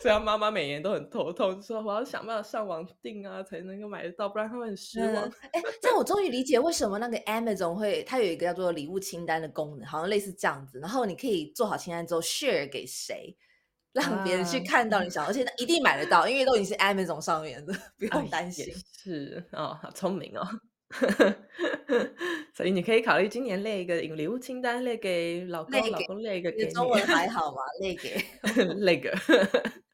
所以他妈妈每年都很头痛，说我要想办法上网订啊，才能够买得到，不然他会很失望。哎，这样我终于理解为什么那个 Amazon 会，它有一个叫做礼物清单的功能，好像类似这样子。然后你可以做好清单之后 share 给谁，让别人去看到你想，而且一定买得到，因为都已经是 Amazon 上面的，不用担心。是哦，好聪明哦。所以你可以考虑今年列一个礼物清单，列给老公，老公列一个给你。中文还好吗？列给 那个。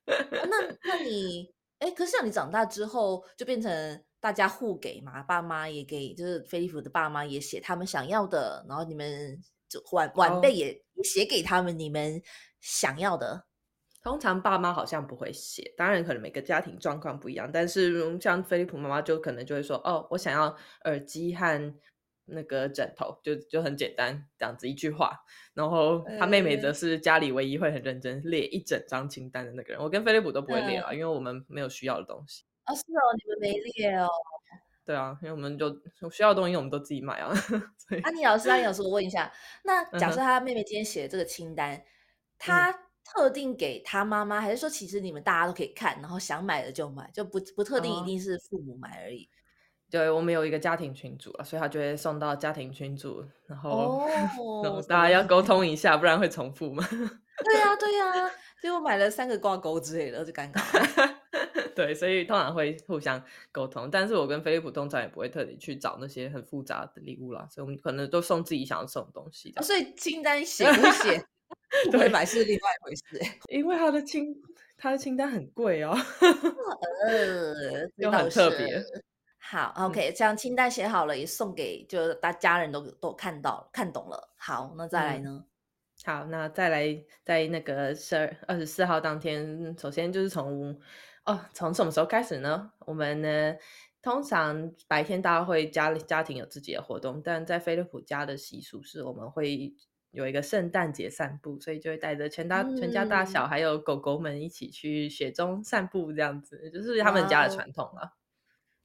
那那你哎，可是像你长大之后，就变成大家互给嘛，爸妈也给，就是菲利普的爸妈也写他们想要的，然后你们就晚晚辈也写给他们你们想要的。通常爸妈好像不会写，当然可能每个家庭状况不一样，但是像菲利普妈妈就可能就会说：“哦，我想要耳机和那个枕头，就就很简单这样子一句话。”然后他妹妹则是家里唯一会很认真列一整张清单的那个人。我跟菲利普都不会列啊，因为我们没有需要的东西。哦，是哦，你们没列哦。对啊，因为我们就需要的东西我们都自己买啊。安妮老师，安妮老师，我问一下，那假设他妹妹今天写的这个清单，他。特定给他妈妈，还是说其实你们大家都可以看，然后想买的就买，就不不特定一定是父母买而已。对，我们有一个家庭群组啊，所以他就会送到家庭群组，然后然后大家要沟通一下，不然会重复嘛。对呀，对呀，结果买了三个挂钩之类的，就尴尬。对，所以通常会互相沟通，但是我跟菲利普通常也不会特地去找那些很复杂的礼物啦，所以我们可能都送自己想要送的东西。所以清单写不写？不会买是另外一回事，因为他的清他的清单很贵哦，呃，又很特别。好，OK，这样清单写好了，也送给就大家人都都看到看懂了。好，那再来呢？好，那再来在那个十二二十四号当天，首先就是从哦，从什么时候开始呢？我们呢，通常白天大家会家家庭有自己的活动，但在菲利普家的习俗是我们会。有一个圣诞节散步，所以就会带着全大全家大小还有狗狗们一起去雪中散步，这样子就是他们家的传统了。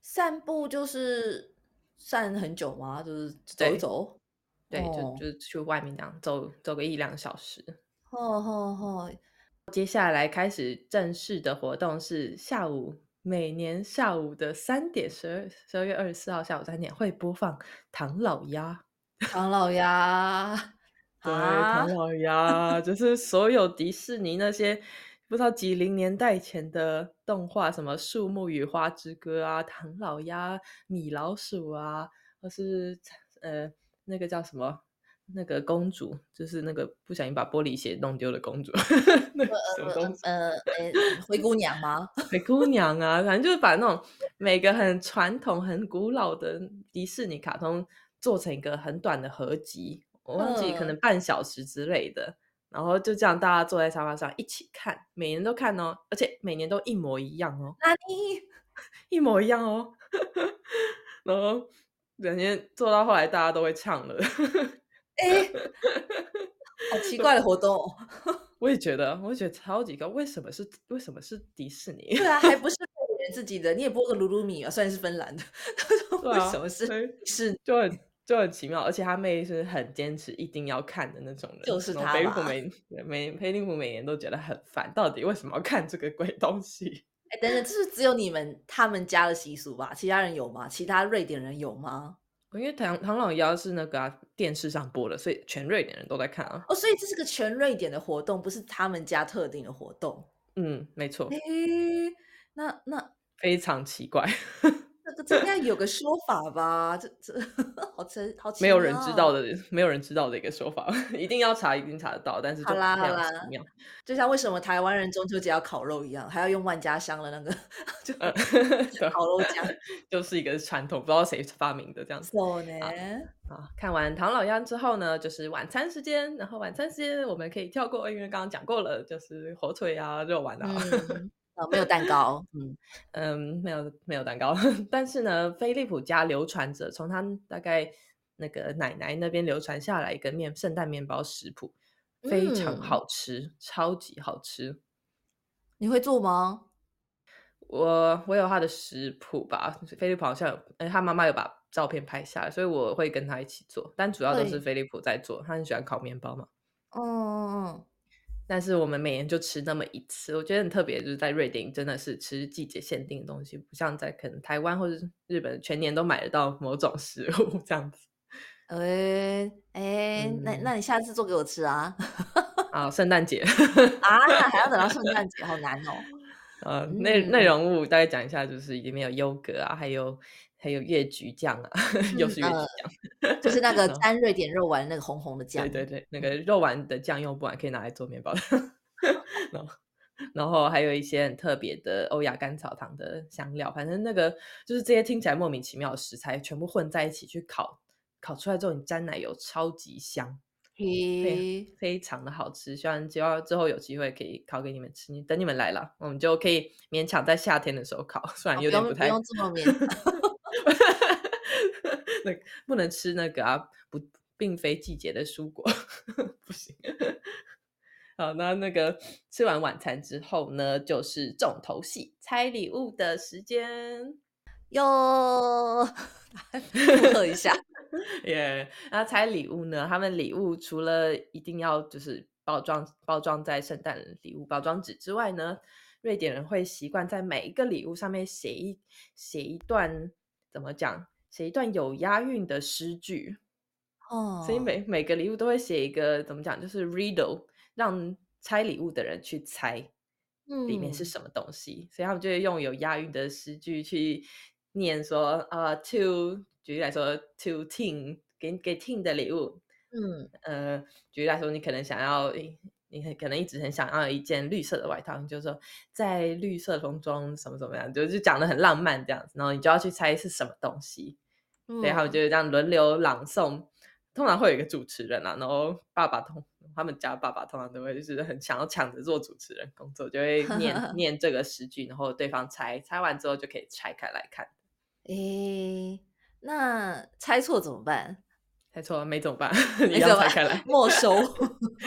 散步就是散很久吗？就是走一走？对，就就是去外面这样走走个一两小时。哦哦哦！接下来开始正式的活动是下午，每年下午的三点，十二十二月二十四号下午三点会播放唐老鸭。唐老鸭。对，唐老鸭就是所有迪士尼那些不知道几零年代前的动画，什么《树木与花之歌》啊，唐老鸭、米老鼠啊，或是呃那个叫什么那个公主，就是那个不小心把玻璃鞋弄丢的公主，那什么公主？呃，灰姑娘吗？灰姑娘啊，反正就是把那种每个很传统、很古老的迪士尼卡通做成一个很短的合集。我忘记可能半小时之类的，然后就这样大家坐在沙发上一起看，每年都看哦，而且每年都一模一样哦，那 你一模一样哦，然后两年做到后来大家都会唱了，哎，好奇怪的活动，我也觉得，我也觉得超级高，为什么是为什么是迪士尼？对啊，还不是？自己的，你也播个鲁鲁米啊，虽然是芬兰的，为什么是是就很。就很奇妙，而且他妹是很坚持一定要看的那种人，就是他。每每菲利普每年都觉得很烦，到底为什么要看这个鬼东西？哎，等等，这是只有你们他们家的习俗吧？其他人有吗？其他瑞典人有吗？因为唐唐老鸭是那个电视上播的，所以全瑞典人都在看啊。哦，所以这是个全瑞典的活动，不是他们家特定的活动。嗯，没错。那那非常奇怪。这个应该有个说法吧？这这 好奇好奇没有人知道的，没有人知道的一个说法，一定要查，一定查得到。但是好啦好啦，就像为什么台湾人中秋节要烤肉一样，还要用万家香的那个烤肉酱，就是一个传统，不知道谁发明的这样子。啊，看完唐老鸭之后呢，就是晚餐时间。然后晚餐时间我们可以跳过，因为刚刚讲过了，就是火腿啊、肉丸啊。呃，没有蛋糕，嗯嗯，没有没有蛋糕，但是呢，菲利普家流传着从他大概那个奶奶那边流传下来一个面圣诞面包食谱，非常好吃，超级好吃。你会做吗？我我有他的食谱吧，菲利普好像，哎，他妈妈有把照片拍下来，所以我会跟他一起做，但主要都是菲利普在做，他很喜欢烤面包嘛。嗯嗯嗯。但是我们每年就吃那么一次，我觉得很特别，就是在瑞典真的是吃季节限定的东西，不像在可能台湾或者是日本全年都买得到某种食物这样子。哎哎，那那你下次做给我吃啊？啊，圣诞节啊，还要等到圣诞节，好难哦。呃，内内容物大概讲一下，就是里面有优格啊，还有。还有越橘酱啊，又是越橘酱，就是那个沾瑞典肉丸那个红红的酱。对对对，那个肉丸的酱用不完可以拿来做面包。然后，然后还有一些很特别的欧亚甘草糖的香料，反正那个就是这些听起来莫名其妙的食材，全部混在一起去烤，烤出来之后你沾奶油，超级香，非非常的好吃。希望之后之后有机会可以烤给你们吃，等你们来了，我们就可以勉强在夏天的时候烤，虽然有点不太不用这么勉。那不能吃那个啊，不，并非季节的蔬果，不行。好，那那个吃完晚餐之后呢，就是重头戏，猜礼物的时间哟。附和一下，耶！然后猜礼物呢，他们礼物除了一定要就是包装包装在圣诞礼物包装纸之外呢，瑞典人会习惯在每一个礼物上面写一写一段。怎么讲？写一段有押韵的诗句哦，所以每每个礼物都会写一个怎么讲？就是 riddle，让拆礼物的人去猜里面是什么东西。所以他们就会用有押韵的诗句去念说：啊，to 举例来说，to Ting 给给 Ting 的礼物，嗯呃，举例来说，你可能想要。你可能一直很想要一件绿色的外套，你就说在绿色风中什么怎么样，就就讲的很浪漫这样子，然后你就要去猜是什么东西，所以他们就是这样轮流朗诵，通常会有一个主持人啊，然后爸爸通他们家爸爸通常都会就是很想要抢着做主持人工作，就会念 念这个诗句，然后对方猜猜完之后就可以拆开来看。诶，那猜错怎么办？猜错了没怎么办？你要拆开来没收。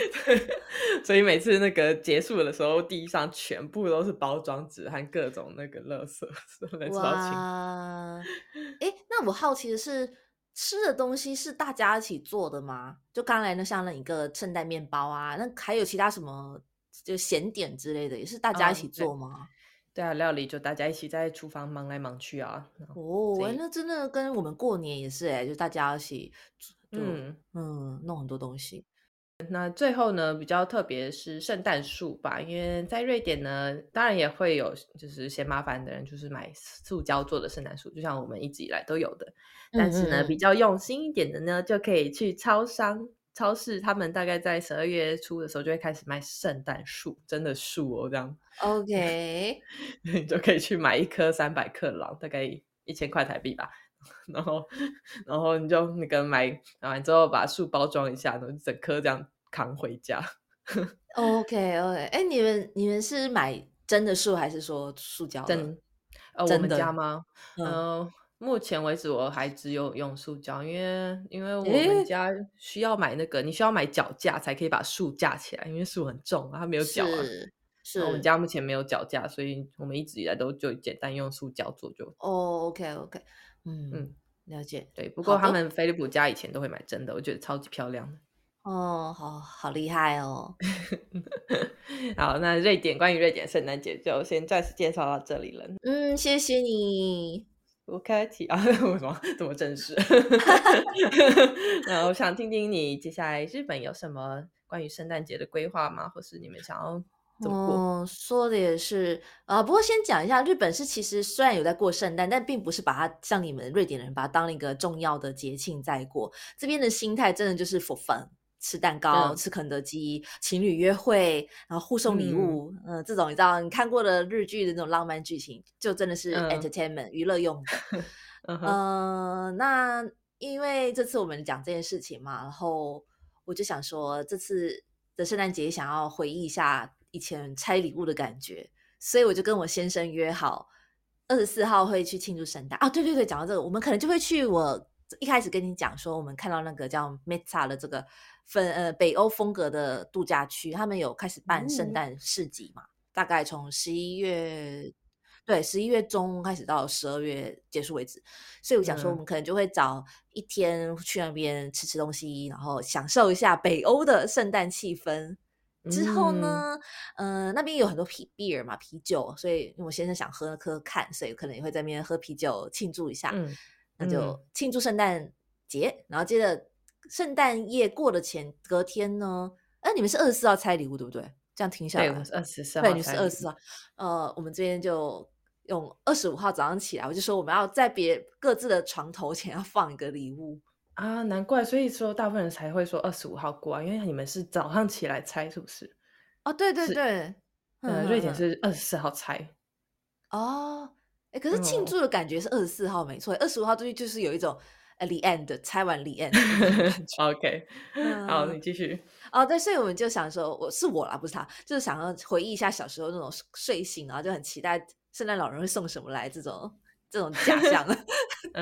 所以每次那个结束的时候，地上全部都是包装纸和各种那个垃圾，哇！哎，那我好奇的是，吃的东西是大家一起做的吗？就刚才那像那一个圣诞面包啊，那还有其他什么就咸点之类的，也是大家一起做吗？对啊，料理就大家一起在厨房忙来忙去啊。哦，那真的跟我们过年也是哎，就大家一起。嗯嗯，弄很多东西。那最后呢，比较特别是圣诞树吧，因为在瑞典呢，当然也会有就是嫌麻烦的人，就是买塑胶做的圣诞树，就像我们一直以来都有的。但是呢，比较用心一点的呢，就可以去超商、超市，他们大概在十二月初的时候就会开始卖圣诞树，真的树哦，这样。OK，你就可以去买一颗三百克朗，大概一千块台币吧。然后，然后你就那个买买完之后，把树包装一下，然后整颗这样扛回家。OK OK，哎，你们你们是买真的树还是说塑胶？真呃，我们家吗？嗯，目前为止我还只有用塑胶，因为因为我们家需要买那个，你需要买脚架才可以把树架起来，因为树很重啊，它没有脚啊。是，我们家目前没有脚架，所以我们一直以来都就简单用塑胶做就。哦，OK OK。嗯嗯，了解。对，不过他们飞利浦家以前都会买真的，我觉得超级漂亮的。哦，好好厉害哦。好，那瑞典关于瑞典圣诞节就先暂时介绍到这里了。嗯，谢谢你。不客气啊，为什么这么正式？那我想听听你接下来日本有什么关于圣诞节的规划吗？或是你们想要怎么过？说的也是啊。不过先讲一下，日本是其实虽然有在过圣诞，但并不是把它像你们瑞典人把它当一个重要的节庆在过。这边的心态真的就是 for fun，吃蛋糕、吃肯德基、情侣约会，然后互送礼物，嗯，这种你知道你看过的日剧的那种浪漫剧情，就真的是 entertainment 娱乐用的。嗯，那因为这次我们讲这件事情嘛，然后我就想说，这次的圣诞节想要回忆一下以前拆礼物的感觉，所以我就跟我先生约好，二十四号会去庆祝圣诞啊。对对对，讲到这个，我们可能就会去我一开始跟你讲说，我们看到那个叫 Meta 的这个分呃北欧风格的度假区，他们有开始办圣诞市集嘛，大概从十一月。对，十一月中开始到十二月结束为止，所以我想说，我们可能就会找一天去那边吃吃东西，然后享受一下北欧的圣诞气氛。之后呢，嗯，那边有很多啤 beer 嘛，啤酒，所以我先生想喝喝看，所以可能也会在那边喝啤酒庆祝一下。那就庆祝圣诞节，然后接着圣诞夜过的前隔天呢，哎，你们是二十四号拆礼物对不对？这样停下来，二十四，对，你是二十四号。呃，我们这边就。用二十五号早上起来，我就说我们要在别各自的床头前要放一个礼物啊，难怪，所以说大部分人才会说二十五号过啊，因为你们是早上起来猜是不是？哦，对对对，嗯，瑞典是二十四号猜。哦，哎，可是庆祝的感觉是二十四号没错，二十五号出去就是有一种 at the end 猜完 the end。OK，好，你继续。哦，对，所以我们就想说，我是我啦，不是他，就是想要回忆一下小时候那种睡醒，然后就很期待。圣诞老人会送什么来？这种这种假象，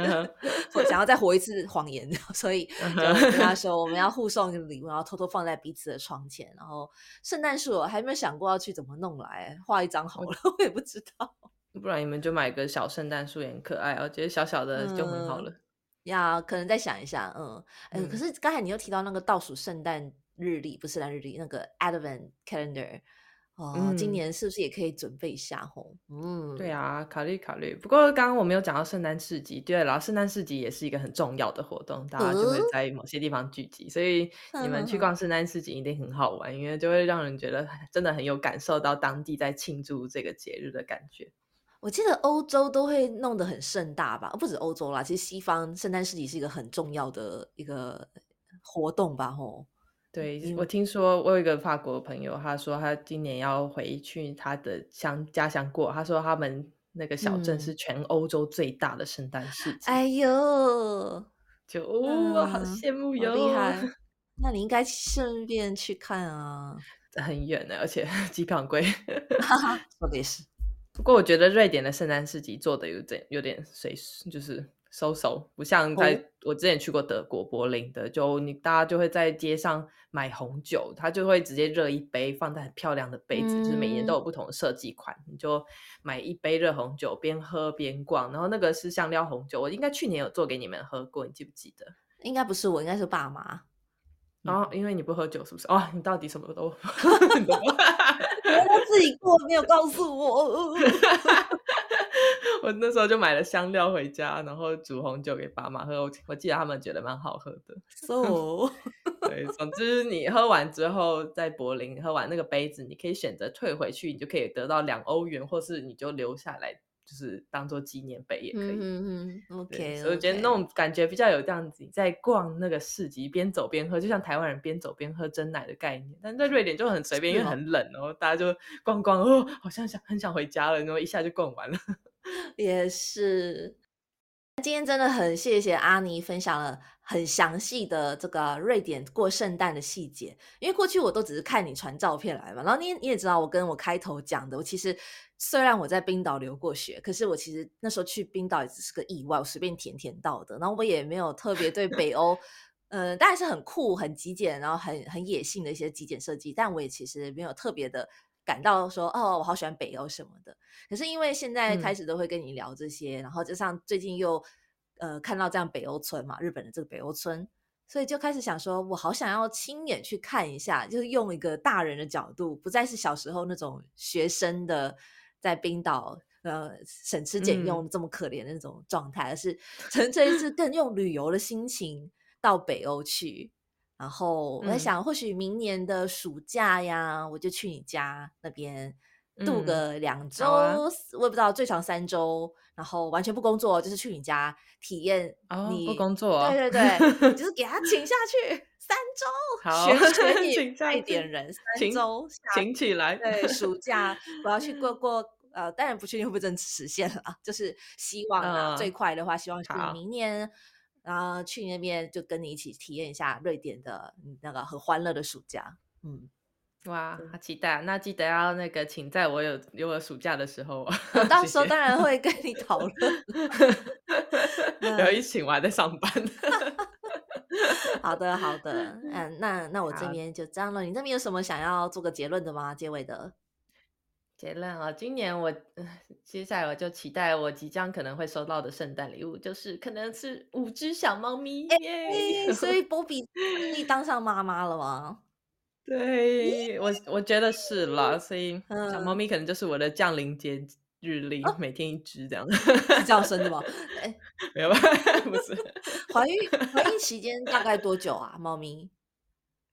或想要再活一次谎言，所以就跟他 说我们要互送一个礼物，然后偷偷放在彼此的床前。然后圣诞树还没有想过要去怎么弄来，画一张好了，我也不知道。不然你们就买个小圣诞树也很可爱，我觉得小小的就很好了。要可能再想一下，嗯嗯。可是刚才你又提到那个倒数圣诞日历，不是圣诞日历，那个 Advent Calendar。哦，今年是不是也可以准备一下吼？嗯，对啊，考虑考虑。不过刚刚我们有讲到圣诞市集，对了，圣诞市集也是一个很重要的活动，大家就会在某些地方聚集，所以你们去逛圣诞市集一定很好玩，因为就会让人觉得真的很有感受到当地在庆祝这个节日的感觉。我记得欧洲都会弄得很盛大吧？不止欧洲啦，其实西方圣诞市集是一个很重要的一个活动吧？吼。对，我听说我有一个法国朋友，他说他今年要回去他的乡家乡过。他说他们那个小镇是全欧洲最大的圣诞市集。哎呦，就哦，好羡慕哟！厉 害，那你应该顺便去看啊。很远的，而且 机票很贵。说的也是。不过我觉得瑞典的圣诞市集做的有点有点随，就是。收手不像在我之前去过德国柏林的，就你大家就会在街上买红酒，他就会直接热一杯放在很漂亮的杯子，就是每年都有不同的设计款，你就买一杯热红酒，边喝边逛。然后那个是香料红酒，我应该去年有做给你们喝过，你记不记得？应该不是我，应该是爸妈。然后因为你不喝酒，是不是？哦，你到底什么都？他自己过，没有告诉我。我那时候就买了香料回家，然后煮红酒给爸妈喝。我我记得他们觉得蛮好喝的。So，对，总之你喝完之后，在柏林喝完那个杯子，你可以选择退回去，你就可以得到两欧元，或是你就留下来。就是当做纪念碑也可以。嗯嗯，OK。所以我觉得那种感觉比较有这样子，在逛那个市集，边走边喝，就像台湾人边走边喝真奶的概念。但在瑞典就很随便，因为很冷哦，大家就逛逛哦，好像想很想回家了，然后一下就逛完了。也是。今天真的很谢谢阿尼分享了很详细的这个瑞典过圣诞的细节，因为过去我都只是看你传照片来嘛，然后你你也知道，我跟我开头讲的，我其实。虽然我在冰岛留过学，可是我其实那时候去冰岛也只是个意外，我随便填填到的。然后我也没有特别对北欧，嗯，当然是很酷、很极简，然后很很野性的一些极简设计。但我也其实没有特别的感到说，哦，我好喜欢北欧什么的。可是因为现在开始都会跟你聊这些，然后就像最近又呃看到这样北欧村嘛，日本的这个北欧村，所以就开始想说，我好想要亲眼去看一下，就是用一个大人的角度，不再是小时候那种学生的。在冰岛，呃，省吃俭用这么可怜的那种状态，而是 纯粹是更用旅游的心情到北欧去，然后我在想，或许明年的暑假呀，我就去你家那边度个两周，我也不知道最长三周，然后完全不工作，就是去你家体验你不工作，对对对，就是给他请下去三周，学学 你带点人三周，请起来，对，暑。假我要去过 过，呃，当然不确定会不会真实现了，就是希望啊，最快的话，希望是明年。然后去那边就跟你一起体验一下瑞典的那个很欢乐的暑假，嗯，哇，好期待！那记得要那个请在我有有我暑假的时候，我 到时候当然会跟你讨论。有一请我还在上班。好的，好的，嗯，那那我这边就这样了。你这边有什么想要做个结论的吗？结尾的？结论啊，今年我接下来我就期待我即将可能会收到的圣诞礼物，就是可能是五只小猫咪耶！所以 波比你当上妈妈了吗？对我我觉得是了，所以小猫咪可能就是我的降临节日历，每天一只这样。是这样生的吗？哎，没有吧？不是。怀孕怀孕期间大概多久啊？猫咪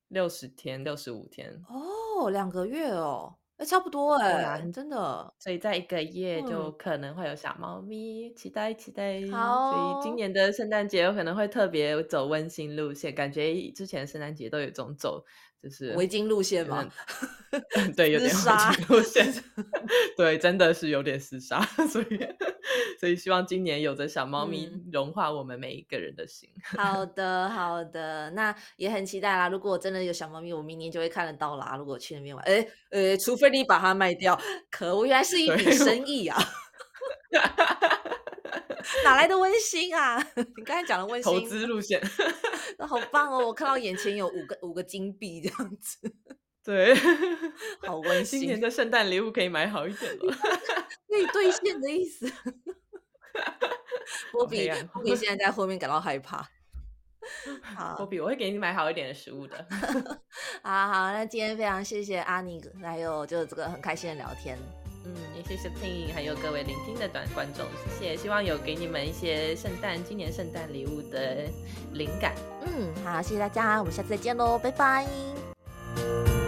六十天，六十五天。哦，两个月哦。哎，差不多哎，真的，所以在一个月就可能会有小猫咪，期待期待。好，所以今年的圣诞节有可能会特别走温馨路线，感觉之前圣诞节都有种走。就是围巾路线嘛？对，有点围巾路线。对，真的是有点厮杀，所以所以希望今年有着小猫咪融化我们每一个人的心。好的，好的，那也很期待啦。如果我真的有小猫咪，我明年就会看得到啦。如果去那边玩，哎，呃，除非你把它卖掉，可恶，原来是一笔生意啊！哪来的温馨啊？你刚才讲的温馨投资路线，那好棒哦！我看到眼前有五个五个金币这样子，对，好温馨。今年的圣诞礼物可以买好一点了，可以兑现的意思。波比，波比现在在后面感到害怕。好，波比，我会给你买好一点的食物的。好好，那今天非常谢谢阿尼，还有就是这个很开心的聊天。嗯，也谢谢 Pink，，还有各位聆听的短观众，谢谢，希望有给你们一些圣诞今年圣诞礼物的灵感。嗯，好，谢谢大家，我们下次再见喽，拜拜。